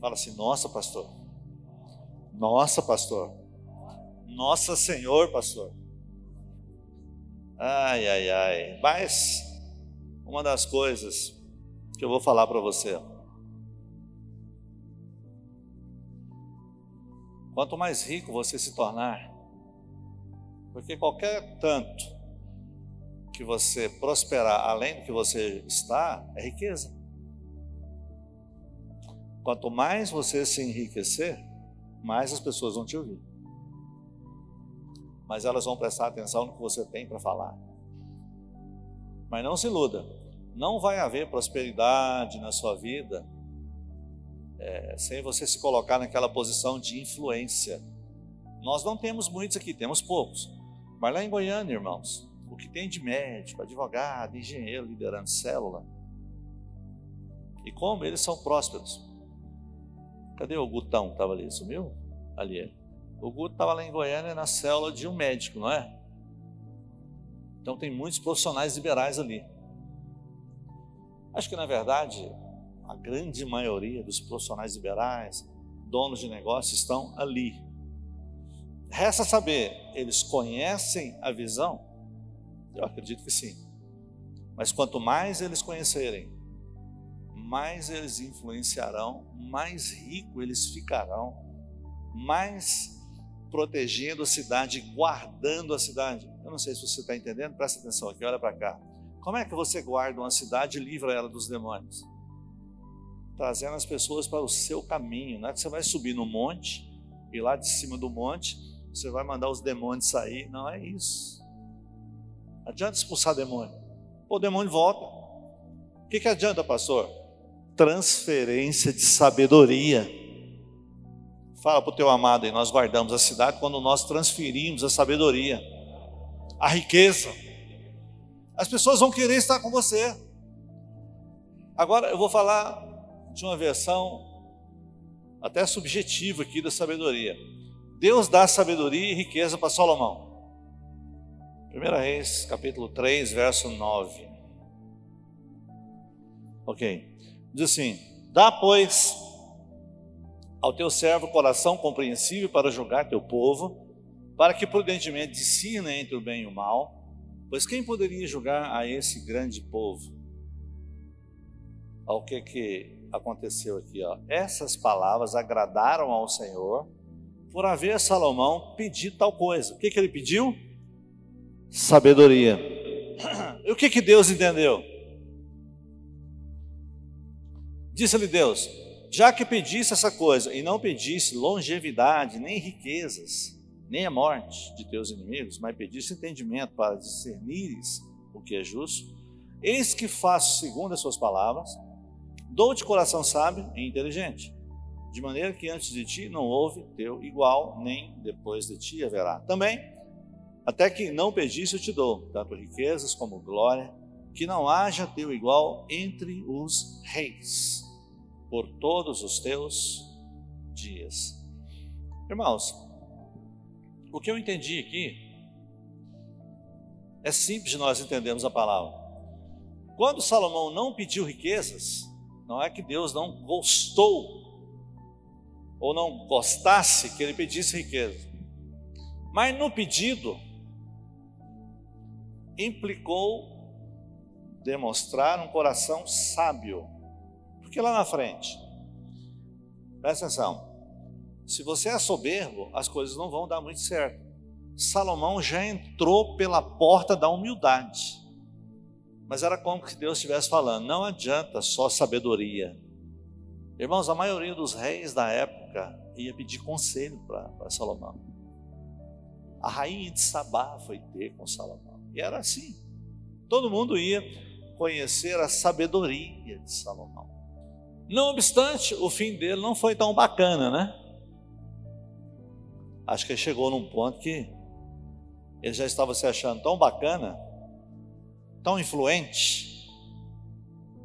Fala assim: nossa, pastor. Nossa, pastor. Nossa Senhor, pastor. Ai, ai, ai. Mas uma das coisas que eu vou falar para você. Quanto mais rico você se tornar, porque qualquer tanto que você prosperar além do que você está, é riqueza. Quanto mais você se enriquecer, mais as pessoas vão te ouvir. Mas elas vão prestar atenção no que você tem para falar. Mas não se iluda, não vai haver prosperidade na sua vida é, sem você se colocar naquela posição de influência. Nós não temos muitos aqui, temos poucos. Mas lá em Goiânia, irmãos, o que tem de médico, advogado, engenheiro liderando célula, e como eles são prósperos. Cadê o Gutão? Estava ali, sumiu? Ali. O Guto estava lá em Goiânia na célula de um médico, não é? Então tem muitos profissionais liberais ali. Acho que na verdade a grande maioria dos profissionais liberais, donos de negócios, estão ali. Resta saber, eles conhecem a visão? Eu acredito que sim. Mas quanto mais eles conhecerem, mais eles influenciarão, mais rico eles ficarão, mais protegendo a cidade, guardando a cidade. Eu não sei se você está entendendo, presta atenção aqui, olha para cá. Como é que você guarda uma cidade e livra ela dos demônios? Trazendo as pessoas para o seu caminho. Não é que você vai subir no monte e lá de cima do monte você vai mandar os demônios sair. Não é isso. Adianta expulsar demônio. O demônio volta. O que, que adianta, pastor? Transferência de sabedoria. Fala para o teu amado aí, nós guardamos a cidade quando nós transferimos a sabedoria, a riqueza. As pessoas vão querer estar com você. Agora eu vou falar de uma versão até subjetiva aqui da sabedoria. Deus dá sabedoria e riqueza para Salomão. 1 Reis, capítulo 3, verso 9. Ok. Diz assim: Dá, pois, ao teu servo coração compreensível para julgar teu povo, para que prudentemente discina entre o bem e o mal, pois quem poderia julgar a esse grande povo? Ao que que aconteceu aqui, ó. Essas palavras agradaram ao Senhor, por haver Salomão pedido tal coisa. O que que ele pediu? sabedoria. E o que, que Deus entendeu? Disse-lhe Deus: já que pedisse essa coisa e não pedisse longevidade, nem riquezas, nem a morte de teus inimigos, mas pedisse entendimento para discernires o que é justo, eis que faço segundo as suas palavras, dou-te coração sábio e inteligente, de maneira que antes de ti não houve teu igual, nem depois de ti haverá. Também até que não pedisse, eu te dou, tanto riquezas como glória, que não haja teu igual entre os reis, por todos os teus dias. Irmãos, o que eu entendi aqui é simples de nós entendermos a palavra. Quando Salomão não pediu riquezas, Não é que Deus não gostou ou não gostasse que ele pedisse riqueza. Mas no pedido implicou demonstrar um coração sábio. Porque lá na frente, presta atenção, se você é soberbo, as coisas não vão dar muito certo. Salomão já entrou pela porta da humildade. Mas era como se Deus estivesse falando: não adianta só sabedoria. Irmãos, a maioria dos reis da época ia pedir conselho para Salomão. A rainha de Sabá foi ter com Salomão. E era assim. Todo mundo ia conhecer a sabedoria de Salomão. Não obstante, o fim dele não foi tão bacana, né? Acho que ele chegou num ponto que ele já estava se achando tão bacana, tão influente,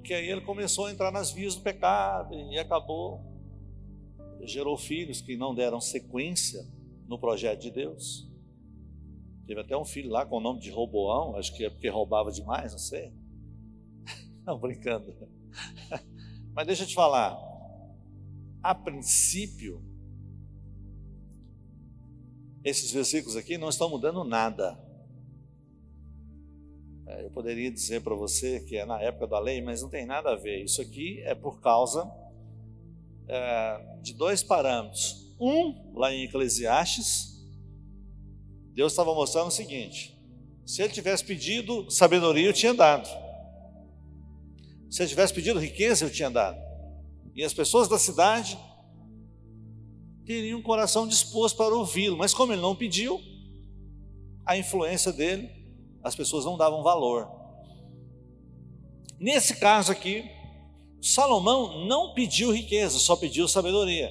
que aí ele começou a entrar nas vias do pecado e acabou, gerou filhos que não deram sequência no projeto de Deus. Teve até um filho lá com o nome de Roboão, acho que é porque roubava demais, não sei. Não, brincando. Mas deixa eu te falar, a princípio, esses versículos aqui não estão mudando nada. É, eu poderia dizer para você que é na época da lei, mas não tem nada a ver. Isso aqui é por causa é, de dois parâmetros. Um, lá em Eclesiastes, Deus estava mostrando o seguinte: se ele tivesse pedido sabedoria, eu tinha dado. Se ele tivesse pedido riqueza, eu tinha dado. E as pessoas da cidade teriam um coração disposto para ouvi-lo, mas como ele não pediu, a influência dele, as pessoas não davam valor. Nesse caso aqui, Salomão não pediu riqueza, só pediu sabedoria.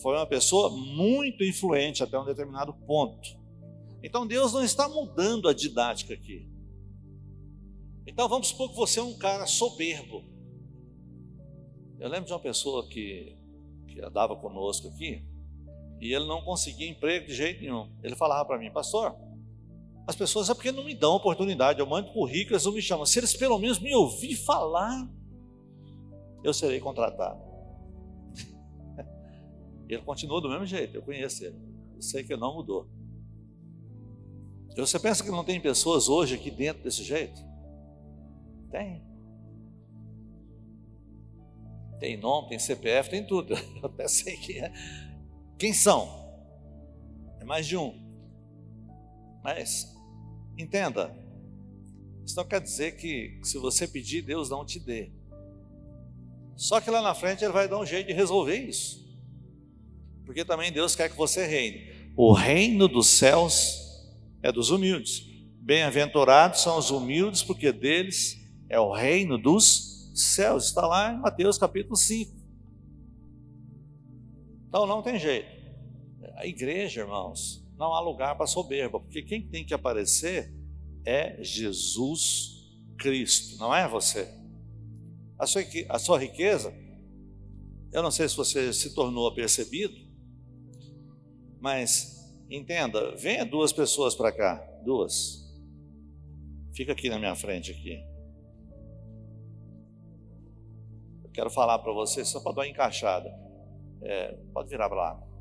Foi uma pessoa muito influente até um determinado ponto. Então Deus não está mudando a didática aqui. Então vamos supor que você é um cara soberbo. Eu lembro de uma pessoa que, que andava conosco aqui, e ele não conseguia emprego de jeito nenhum. Ele falava para mim, pastor, as pessoas é porque não me dão oportunidade, eu mando currículo, eles não me chamam. Se eles pelo menos me ouvir falar, eu serei contratado. ele continua do mesmo jeito, eu conheço ele. Eu sei que ele não mudou. Você pensa que não tem pessoas hoje aqui dentro desse jeito? Tem. Tem nome, tem CPF, tem tudo. Eu até sei que é. Quem são? É mais de um. Mas, entenda, isso não quer dizer que se você pedir, Deus não te dê. Só que lá na frente Ele vai dar um jeito de resolver isso. Porque também Deus quer que você reine. O reino dos céus é dos humildes. Bem-aventurados são os humildes, porque deles é o reino dos céus. Está lá em Mateus capítulo 5. Então não tem jeito. A igreja, irmãos, não há lugar para soberba, porque quem tem que aparecer é Jesus Cristo, não é você. A sua, a sua riqueza, eu não sei se você se tornou apercebido, mas entenda, venha duas pessoas para cá, duas. Fica aqui na minha frente aqui. Eu quero falar para você só para dar uma encaixada. É, pode virar para lá.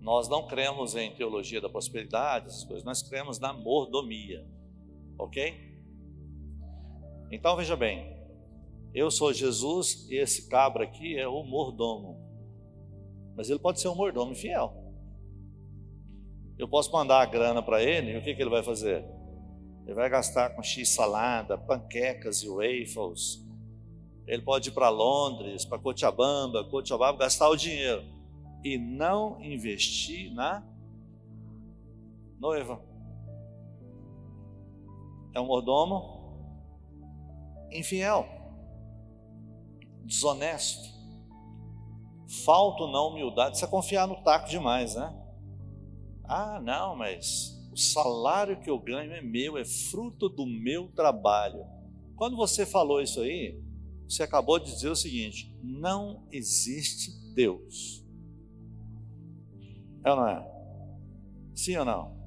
Nós não cremos em teologia da prosperidade, essas coisas, nós cremos na mordomia, ok? Então veja bem, eu sou Jesus e esse cabra aqui é o mordomo, mas ele pode ser um mordomo fiel. Eu posso mandar a grana para ele e o que, que ele vai fazer? Ele vai gastar com X salada, panquecas e waffles, ele pode ir para Londres, para Cochabamba, Cochabamba, gastar o dinheiro e não investir na noiva. É um mordomo infiel, desonesto, falta na humildade. Isso é confiar no taco demais, né? Ah, não, mas o salário que eu ganho é meu, é fruto do meu trabalho. Quando você falou isso aí, você acabou de dizer o seguinte: não existe Deus. É ou não é? Sim ou não?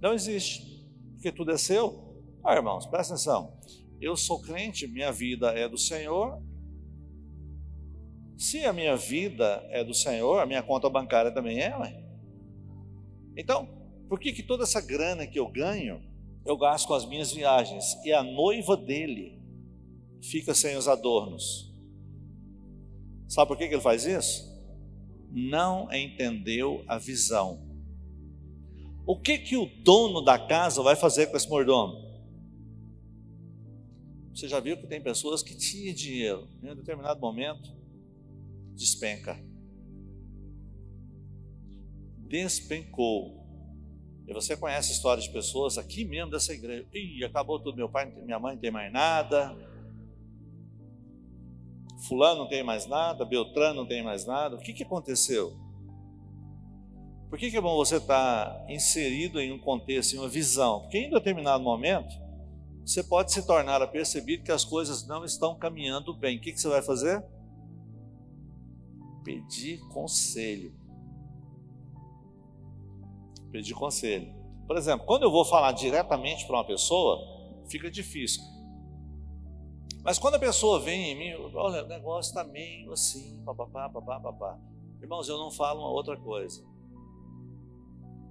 Não existe, porque tudo é seu. Ah, irmãos, presta atenção. Eu sou crente, minha vida é do Senhor. Se a minha vida é do Senhor, a minha conta bancária também é. Então, por que, que toda essa grana que eu ganho, eu gasto com as minhas viagens e a noiva dele fica sem os adornos? Sabe por que, que ele faz isso? Não entendeu a visão. O que que o dono da casa vai fazer com esse mordomo? Você já viu que tem pessoas que tinham dinheiro, em um determinado momento, despenca. Despencou. E você conhece a história de pessoas aqui mesmo dessa igreja. Ih, acabou tudo, meu pai, minha mãe não tem mais nada. Fulano não tem mais nada, Beltrano não tem mais nada. O que, que aconteceu? Por que, que é bom você estar tá inserido em um contexto, em uma visão? Porque em determinado momento, você pode se tornar a perceber que as coisas não estão caminhando bem. O que, que você vai fazer? Pedir conselho. Pedir conselho. Por exemplo, quando eu vou falar diretamente para uma pessoa, fica difícil. Mas quando a pessoa vem em mim, olha, o negócio está meio assim, papapá, papapá, papá. Irmãos, eu não falo uma outra coisa.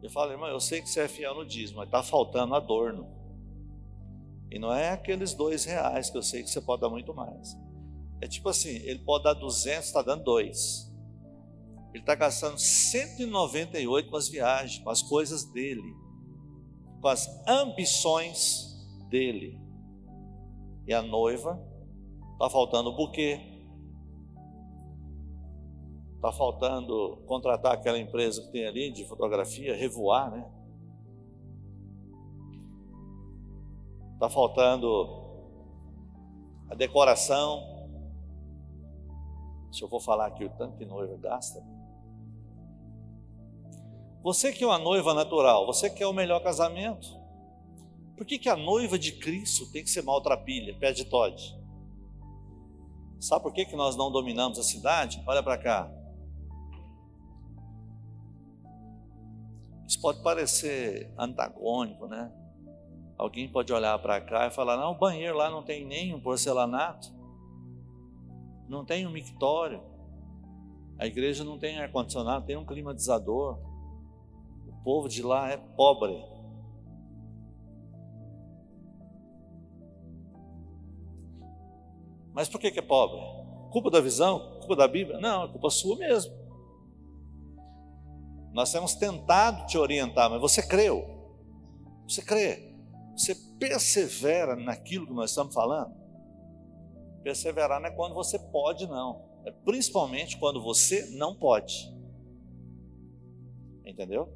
Eu falo, irmão, eu sei que você é fiel no dízimo, mas está faltando adorno. E não é aqueles dois reais que eu sei que você pode dar muito mais. É tipo assim, ele pode dar 200, está dando dois. Ele está gastando 198 com as viagens, com as coisas dele, com as ambições dele. E a noiva, está faltando o buquê, está faltando contratar aquela empresa que tem ali de fotografia, revoar, né? Está faltando a decoração. Se eu vou falar aqui o tanto que noiva gasta. Você que é uma noiva natural, você quer o melhor casamento. Por que, que a noiva de Cristo tem que ser maltrapilha, pé de Todd? Sabe por que, que nós não dominamos a cidade? Olha para cá. Isso pode parecer antagônico, né? Alguém pode olhar para cá e falar: não, o banheiro lá não tem nem um porcelanato, não tem um mictório, a igreja não tem ar-condicionado, tem um climatizador, o povo de lá é pobre. Mas por que, que é pobre? Culpa da visão? Culpa da Bíblia? Não, é culpa sua mesmo. Nós temos tentado te orientar, mas você creu. Você crê. Você persevera naquilo que nós estamos falando? Perseverar não é quando você pode, não. É principalmente quando você não pode. Entendeu?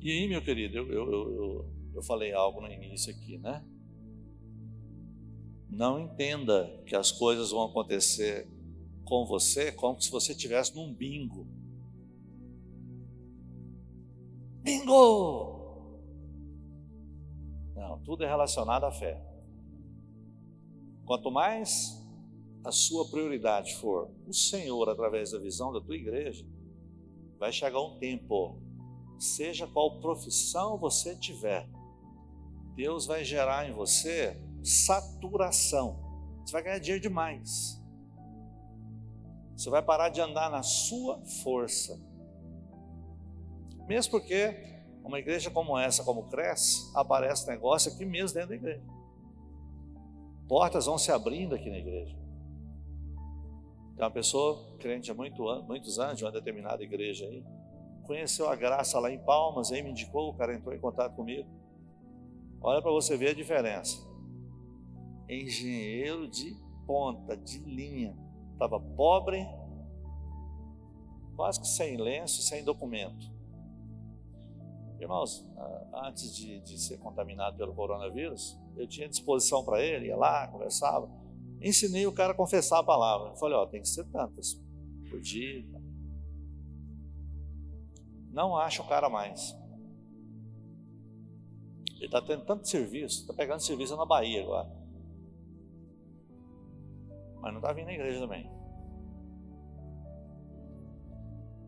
E aí, meu querido, eu, eu, eu, eu falei algo no início aqui, né? Não entenda que as coisas vão acontecer com você como se você estivesse num bingo. Bingo! tudo é relacionado à fé. Quanto mais a sua prioridade for o Senhor através da visão da tua igreja, vai chegar um tempo, seja qual profissão você tiver, Deus vai gerar em você saturação. Você vai ganhar dinheiro demais. Você vai parar de andar na sua força. Mesmo porque uma igreja como essa, como cresce, aparece negócio aqui mesmo dentro da igreja. Portas vão se abrindo aqui na igreja. Tem uma pessoa, crente há muito, muitos anos, de uma determinada igreja aí, conheceu a graça lá em Palmas, aí me indicou, o cara entrou em contato comigo. Olha para você ver a diferença. Engenheiro de ponta, de linha. Estava pobre, quase que sem lenço, sem documento. Irmãos, antes de, de ser contaminado pelo coronavírus, eu tinha disposição para ele, ia lá, conversava. Ensinei o cara a confessar a palavra. Eu falei, ó, tem que ser tantas por dia. Não acha o cara mais. Ele está tendo tanto serviço, está pegando serviço na Bahia agora. Mas não está vindo na igreja também.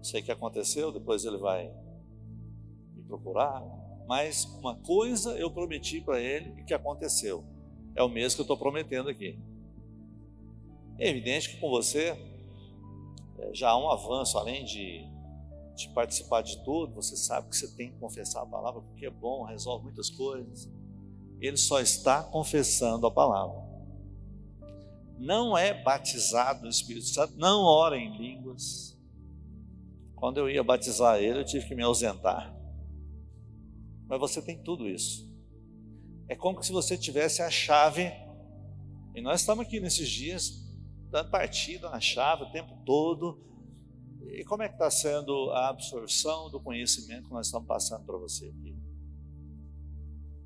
Sei que aconteceu, depois ele vai procurar, mas uma coisa eu prometi para ele e que aconteceu. é o mesmo que eu estou prometendo aqui. É evidente que com você é, já há um avanço, além de, de participar de tudo, você sabe que você tem que confessar a palavra, porque é bom, resolve muitas coisas. Ele só está confessando a palavra. Não é batizado no Espírito Santo, não ora em línguas. Quando eu ia batizar ele, eu tive que me ausentar. Mas você tem tudo isso. É como se você tivesse a chave. E nós estamos aqui nesses dias dando partida na chave o tempo todo. E como é que está sendo a absorção do conhecimento que nós estamos passando para você aqui?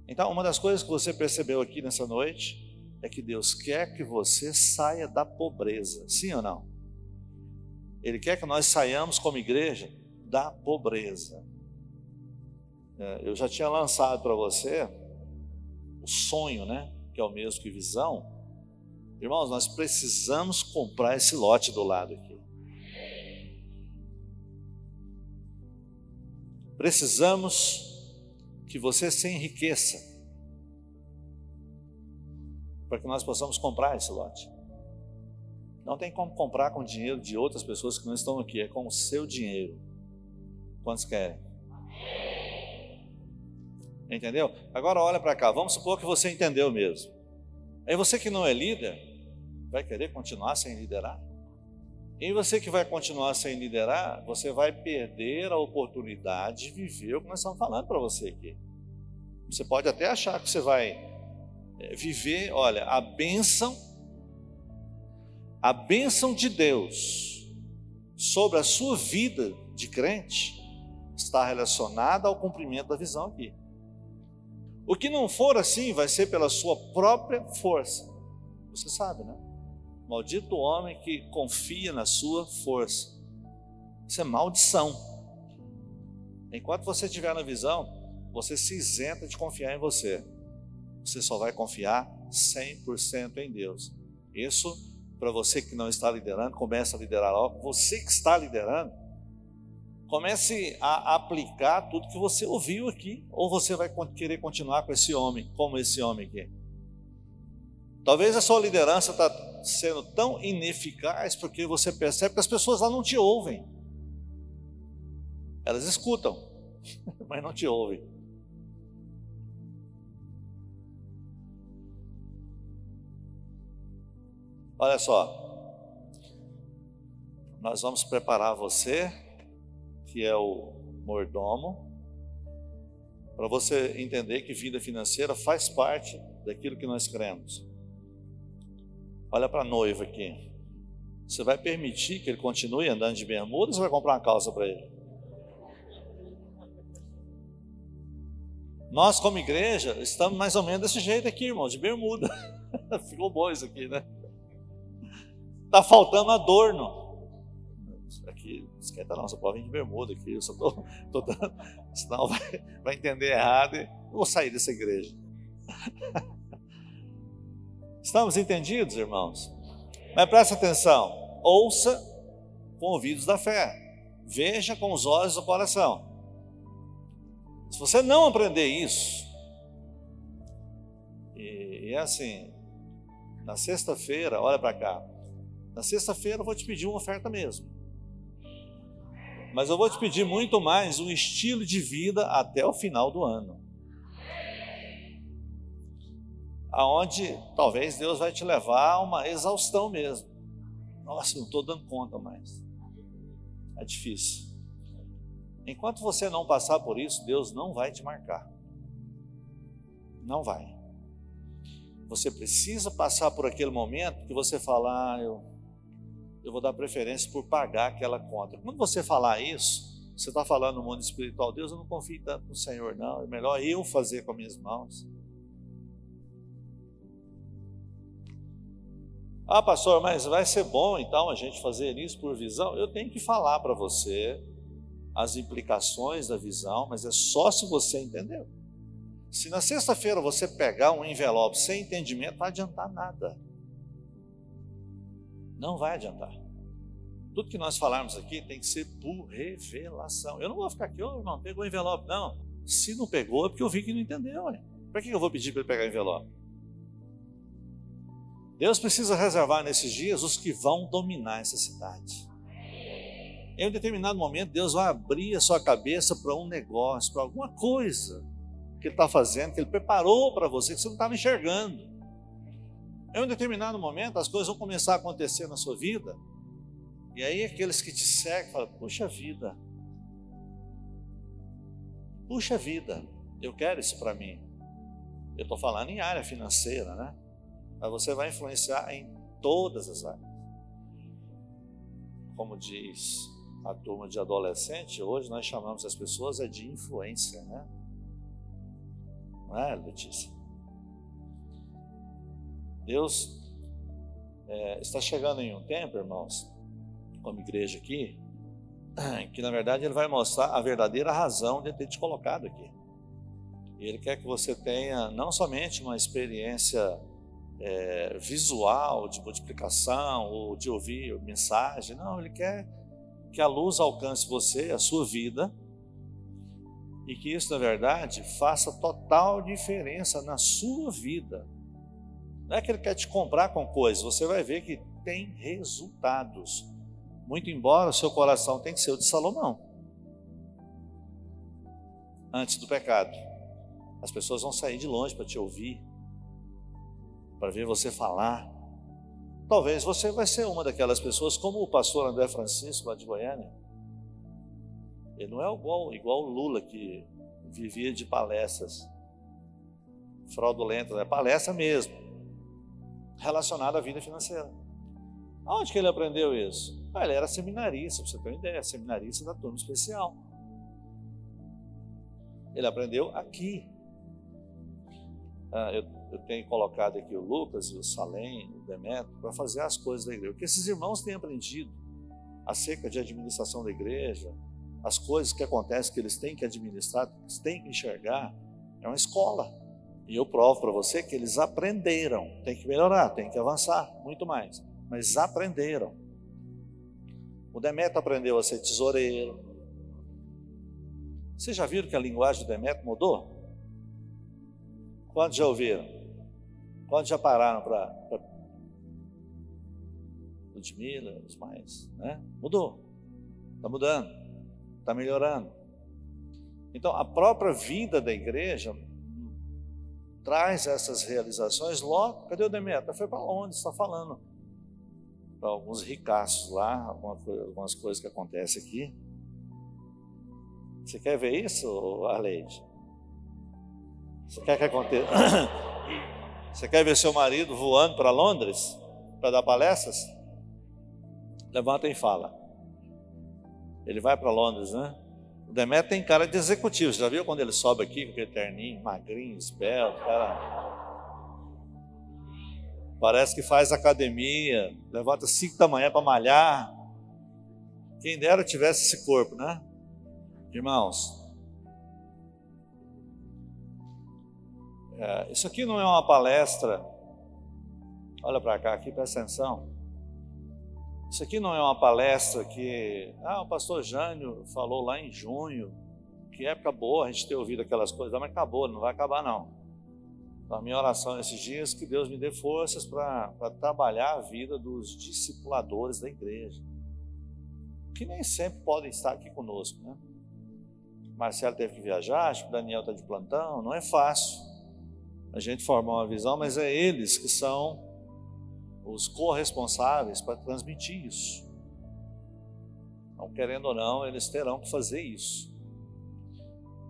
Então, uma das coisas que você percebeu aqui nessa noite é que Deus quer que você saia da pobreza, sim ou não? Ele quer que nós saiamos como igreja da pobreza. É, eu já tinha lançado para você o sonho, né? Que é o mesmo que visão. Irmãos, nós precisamos comprar esse lote do lado aqui. Precisamos que você se enriqueça para que nós possamos comprar esse lote. Não tem como comprar com dinheiro de outras pessoas que não estão aqui, é com o seu dinheiro. Quantos querem? Entendeu? Agora olha para cá, vamos supor que você entendeu mesmo. Aí você que não é líder, vai querer continuar sem liderar? E você que vai continuar sem liderar, você vai perder a oportunidade de viver o que nós estamos falando para você aqui. Você pode até achar que você vai viver, olha, a bênção a bênção de Deus sobre a sua vida de crente está relacionada ao cumprimento da visão aqui. O que não for assim vai ser pela sua própria força. Você sabe, né? Maldito homem que confia na sua força. Isso é maldição. Enquanto você estiver na visão, você se isenta de confiar em você. Você só vai confiar 100% em Deus. Isso para você que não está liderando, comece a liderar logo. Você que está liderando, comece a aplicar tudo que você ouviu aqui, ou você vai querer continuar com esse homem, como esse homem aqui. Talvez a sua liderança está sendo tão ineficaz porque você percebe que as pessoas lá não te ouvem. Elas escutam, mas não te ouvem. Olha só, nós vamos preparar você, que é o mordomo, para você entender que vida financeira faz parte daquilo que nós cremos. Olha para a noiva aqui. Você vai permitir que ele continue andando de bermuda ou você vai comprar uma calça para ele? Nós, como igreja, estamos mais ou menos desse jeito aqui, irmão, de bermuda. Ficou bom isso aqui, né? Está faltando adorno. Aqui, esquenta não, você pode vir de bermuda aqui, eu só estou dando, senão vai, vai entender errado e vou sair dessa igreja. Estamos entendidos, irmãos? Mas presta atenção, ouça com ouvidos da fé, veja com os olhos do coração. Se você não aprender isso, e, e é assim, na sexta-feira, olha para cá, na sexta-feira eu vou te pedir uma oferta mesmo. Mas eu vou te pedir muito mais um estilo de vida até o final do ano. Aonde talvez Deus vai te levar a uma exaustão mesmo. Nossa, não estou dando conta mais. É difícil. Enquanto você não passar por isso, Deus não vai te marcar. Não vai. Você precisa passar por aquele momento que você fala, ah, eu eu vou dar preferência por pagar aquela conta. Quando você falar isso, você está falando no mundo espiritual, Deus, eu não confio tanto no Senhor, não, é melhor eu fazer com as minhas mãos. Ah, pastor, mas vai ser bom então a gente fazer isso por visão? Eu tenho que falar para você as implicações da visão, mas é só se você entendeu. Se na sexta-feira você pegar um envelope sem entendimento, não vai adiantar nada. Não vai adiantar. Tudo que nós falarmos aqui tem que ser por revelação. Eu não vou ficar aqui, ô oh, irmão, pegou o envelope. Não. Se não pegou, é porque eu vi que não entendeu. Para que eu vou pedir para ele pegar o envelope? Deus precisa reservar nesses dias os que vão dominar essa cidade. Em um determinado momento, Deus vai abrir a sua cabeça para um negócio, para alguma coisa que Ele está fazendo, que Ele preparou para você, que você não estava enxergando. Em um determinado momento, as coisas vão começar a acontecer na sua vida, e aí aqueles que te seguem falam: Puxa vida, puxa vida, eu quero isso para mim. Eu estou falando em área financeira, né? Mas você vai influenciar em todas as áreas. Como diz a turma de adolescente, hoje nós chamamos as pessoas é de influência, né? Não é, Letícia? Deus é, está chegando em um tempo, irmãos, como igreja aqui, que na verdade Ele vai mostrar a verdadeira razão de ter te colocado aqui. Ele quer que você tenha não somente uma experiência é, visual de multiplicação ou de ouvir mensagem, não, Ele quer que a luz alcance você, a sua vida, e que isso, na verdade, faça total diferença na sua vida. Não é que ele quer te comprar com coisas, você vai ver que tem resultados. Muito embora o seu coração tenha que ser o de Salomão. Antes do pecado. As pessoas vão sair de longe para te ouvir, para ver você falar. Talvez você vai ser uma daquelas pessoas, como o pastor André Francisco, lá de Goiânia. Ele não é igual, igual o Lula, que vivia de palestras fraudulentas, é palestra mesmo, relacionada à vida financeira. Onde que ele aprendeu isso? Ah, ele era seminarista, você ter uma ideia, seminarista da turma especial. Ele aprendeu aqui. Ah, eu eu tenho colocado aqui o Lucas e o Salem, o Demetrio, para fazer as coisas da igreja. O que esses irmãos têm aprendido acerca de administração da igreja, as coisas que acontecem que eles têm que administrar, que eles têm que enxergar, é uma escola. E eu provo para você que eles aprenderam. Tem que melhorar, tem que avançar, muito mais. Mas aprenderam. O Demetrio aprendeu a ser tesoureiro. Vocês já viram que a linguagem do Demetrio mudou? Quantos já ouviram? Quantos já pararam para Ludmilla, os mais, né? Mudou. Está mudando. Está melhorando. Então, a própria vida da igreja traz essas realizações logo. Cadê o Demetra? Foi para onde? Está falando para alguns ricaços lá, algumas coisas que acontecem aqui. Você quer ver isso, Arleide? Você quer que aconteça? Você quer ver seu marido voando para Londres para dar palestras? Levanta e fala. Ele vai para Londres, né? O Demetrio tem cara de executivo. Já viu quando ele sobe aqui com aquele terninho, magrinho, esbelto, cara? Parece que faz academia, levanta cinco da manhã para malhar. Quem dera tivesse esse corpo, né? Irmãos, É, isso aqui não é uma palestra. Olha para cá, aqui, presta atenção. Isso aqui não é uma palestra que, ah, o pastor Jânio falou lá em junho, que época boa a gente ter ouvido aquelas coisas, mas acabou, não vai acabar não. Então, a minha oração nesses dias é que Deus me dê forças para trabalhar a vida dos discipuladores da igreja, que nem sempre podem estar aqui conosco, né? Marcelo teve que viajar, acho que o Daniel está de plantão, não é fácil a gente formar uma visão, mas é eles que são os corresponsáveis para transmitir isso. Então, querendo ou não, eles terão que fazer isso.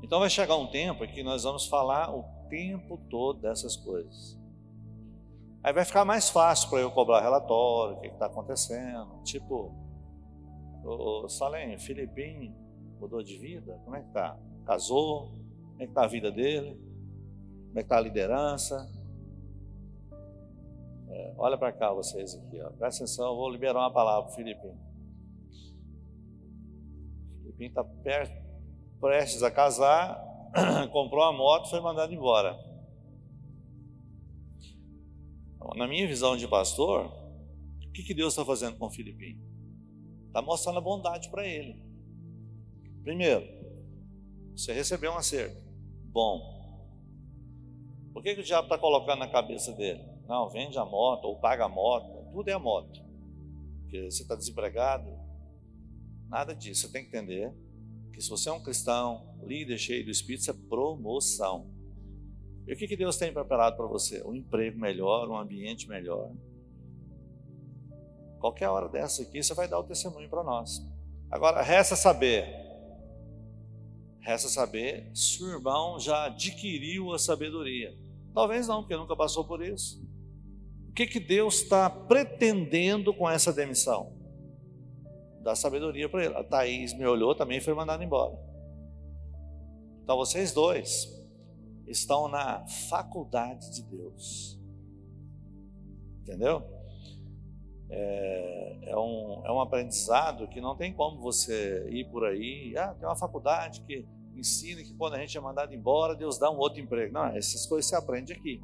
Então vai chegar um tempo em que nós vamos falar o tempo todo dessas coisas. Aí vai ficar mais fácil para eu cobrar relatório, o que está acontecendo. Tipo, o Salem, Filipinho mudou de vida? Como é que está? Casou? Como é que está a vida dele? Como é que está a liderança? É, olha para cá vocês aqui, ó. presta atenção, eu vou liberar uma palavra para o Filipinho. O Filipinho está prestes a casar, comprou uma moto e foi mandado embora. Na minha visão de pastor, o que, que Deus está fazendo com o Filipinho? Está mostrando a bondade para ele. Primeiro, você recebeu um acerto. Bom, O que, que o diabo está colocando na cabeça dele? Não, vende a moto ou paga a moto, tudo é a moto. Porque você está desempregado. Nada disso. Você tem que entender que se você é um cristão, líder cheio do Espírito, isso é promoção. E o que, que Deus tem preparado para você? Um emprego melhor, um ambiente melhor. Qualquer hora dessa aqui, você vai dar o testemunho para nós. Agora, resta saber. Resta saber se o irmão já adquiriu a sabedoria. Talvez não, porque nunca passou por isso. O que, que Deus está pretendendo com essa demissão? Dar sabedoria para ele. A Thaís me olhou também foi mandada embora. Então vocês dois estão na faculdade de Deus. Entendeu? É, é, um, é um aprendizado que não tem como você ir por aí. Ah, tem uma faculdade que ensina que quando a gente é mandado embora, Deus dá um outro emprego. Não, essas coisas você aprende aqui.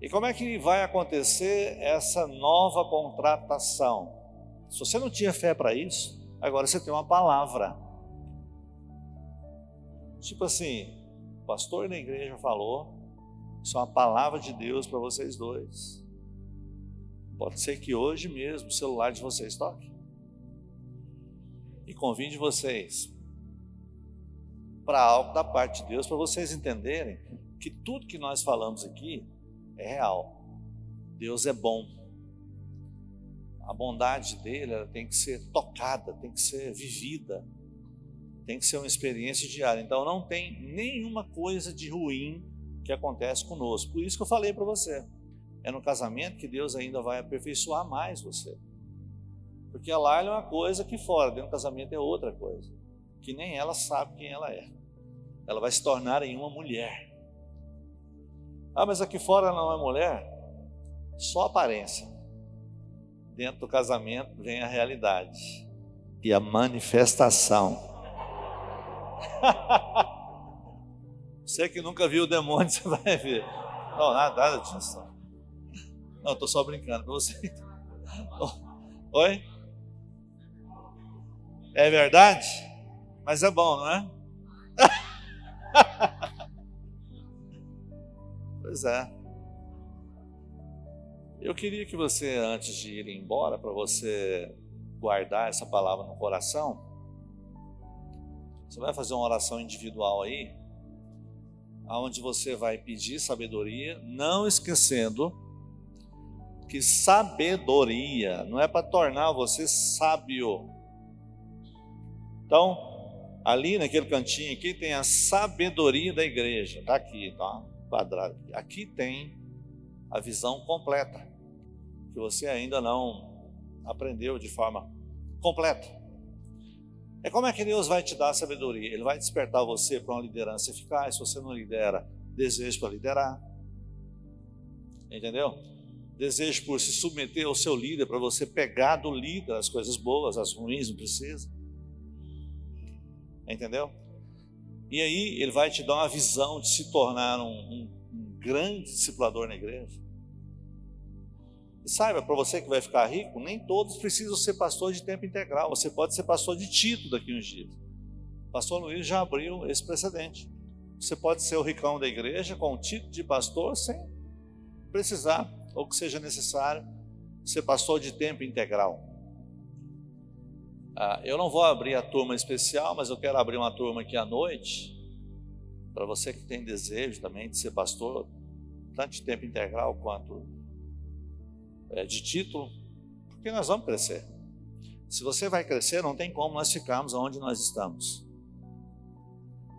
E como é que vai acontecer essa nova contratação? Se você não tinha fé para isso, agora você tem uma palavra. Tipo assim, o pastor da igreja falou, isso é uma palavra de Deus para vocês dois. Pode ser que hoje mesmo o celular de vocês toque. E convide vocês para algo da parte de Deus, para vocês entenderem que tudo que nós falamos aqui é real. Deus é bom. A bondade dele tem que ser tocada, tem que ser vivida, tem que ser uma experiência diária. Então não tem nenhuma coisa de ruim que acontece conosco. Por isso que eu falei para você. É no casamento que Deus ainda vai aperfeiçoar mais você. Porque lá é uma coisa que fora, dentro do casamento é outra coisa. Que nem ela sabe quem ela é. Ela vai se tornar em uma mulher. Ah, mas aqui fora não é mulher? Só aparência. Dentro do casamento vem a realidade e a manifestação. Você que nunca viu o demônio, você vai ver. Não, nada, nada disso. Não, estou só brincando com você. Oi? É verdade? Mas é bom, não é? Pois é. Eu queria que você, antes de ir embora, para você guardar essa palavra no coração, você vai fazer uma oração individual aí, aonde você vai pedir sabedoria, não esquecendo que sabedoria não é para tornar você sábio. Então, ali naquele cantinho aqui tem a sabedoria da igreja, tá aqui, tá? Quadrado. Aqui tem a visão completa, que você ainda não aprendeu de forma completa. É como é que Deus vai te dar sabedoria? Ele vai despertar você para uma liderança eficaz. Se você não lidera, desejo para liderar. Entendeu? desejo por se submeter ao seu líder, para você pegar do líder as coisas boas, as ruins, não precisa. Entendeu? E aí ele vai te dar uma visão de se tornar um, um, um grande discipulador na igreja. E saiba, para você que vai ficar rico, nem todos precisam ser pastor de tempo integral. Você pode ser pastor de título daqui uns dias. O pastor Luiz já abriu esse precedente. Você pode ser o ricão da igreja com o título de pastor sem precisar ou que seja necessário, ser pastor de tempo integral. Ah, eu não vou abrir a turma especial, mas eu quero abrir uma turma aqui à noite, para você que tem desejo também de ser pastor, tanto de tempo integral quanto é, de título, porque nós vamos crescer. Se você vai crescer, não tem como nós ficarmos onde nós estamos.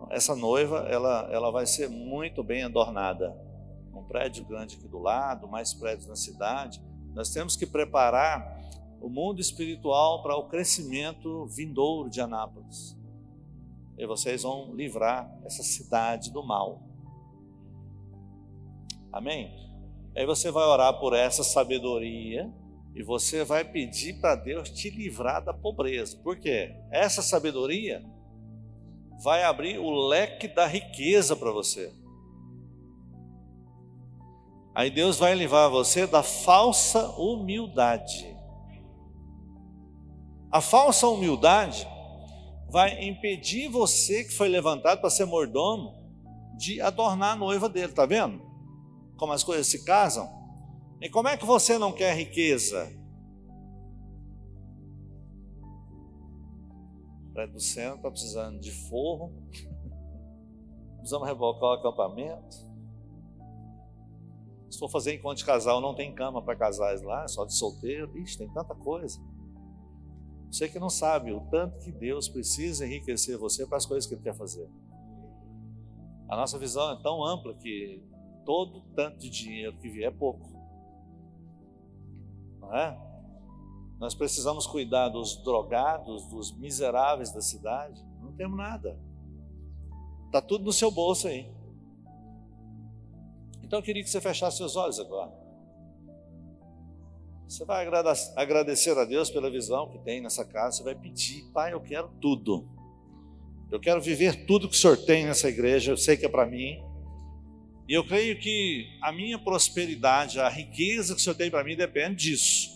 Essa noiva, ela, ela vai ser muito bem adornada um prédio grande aqui do lado, mais prédios na cidade. Nós temos que preparar o mundo espiritual para o crescimento vindouro de Anápolis. E vocês vão livrar essa cidade do mal. Amém? Aí você vai orar por essa sabedoria e você vai pedir para Deus te livrar da pobreza. Por quê? Essa sabedoria vai abrir o leque da riqueza para você. Aí Deus vai livrar você da falsa humildade. A falsa humildade vai impedir você que foi levantado para ser mordomo de adornar a noiva dele, tá vendo? como as coisas se casam? E como é que você não quer riqueza? Prédio do centro está precisando de forro, precisamos revocar o acampamento. Se for fazer encontro de casal, não tem cama para casais lá, só de solteiro. Ixi, tem tanta coisa. Você que não sabe o tanto que Deus precisa enriquecer você para as coisas que Ele quer fazer. A nossa visão é tão ampla que todo tanto de dinheiro que vier é pouco. Não é? Nós precisamos cuidar dos drogados, dos miseráveis da cidade. Não temos nada. Está tudo no seu bolso aí. Então eu queria que você fechasse seus olhos agora. Você vai agradecer a Deus pela visão que tem nessa casa. Você vai pedir, Pai, eu quero tudo. Eu quero viver tudo que o Senhor tem nessa igreja. Eu sei que é para mim. E eu creio que a minha prosperidade, a riqueza que o Senhor tem para mim depende disso.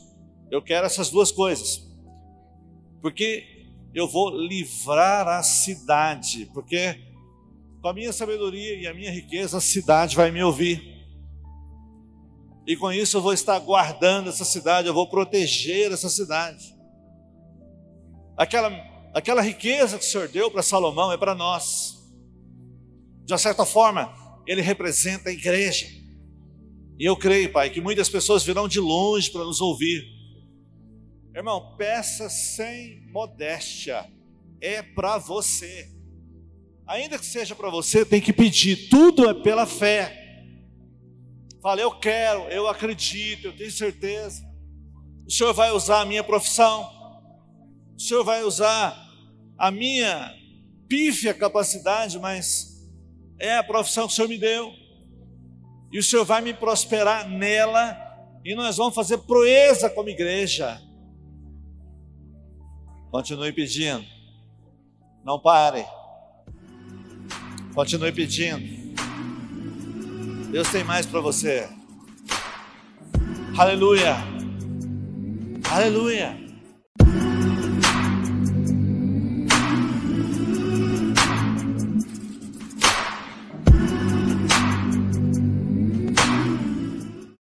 Eu quero essas duas coisas. Porque eu vou livrar a cidade. Porque com a minha sabedoria e a minha riqueza, a cidade vai me ouvir. E com isso eu vou estar guardando essa cidade, eu vou proteger essa cidade. Aquela, aquela riqueza que o Senhor deu para Salomão é para nós. De uma certa forma, ele representa a igreja. E eu creio, Pai, que muitas pessoas virão de longe para nos ouvir. Irmão, peça sem modéstia, é para você. Ainda que seja para você, tem que pedir, tudo é pela fé. Fala, eu quero, eu acredito, eu tenho certeza. O Senhor vai usar a minha profissão, o Senhor vai usar a minha pífia capacidade, mas é a profissão que o Senhor me deu, e o Senhor vai me prosperar nela, e nós vamos fazer proeza como igreja. Continue pedindo, não pare, continue pedindo. Deus tem mais para você. Aleluia. Aleluia.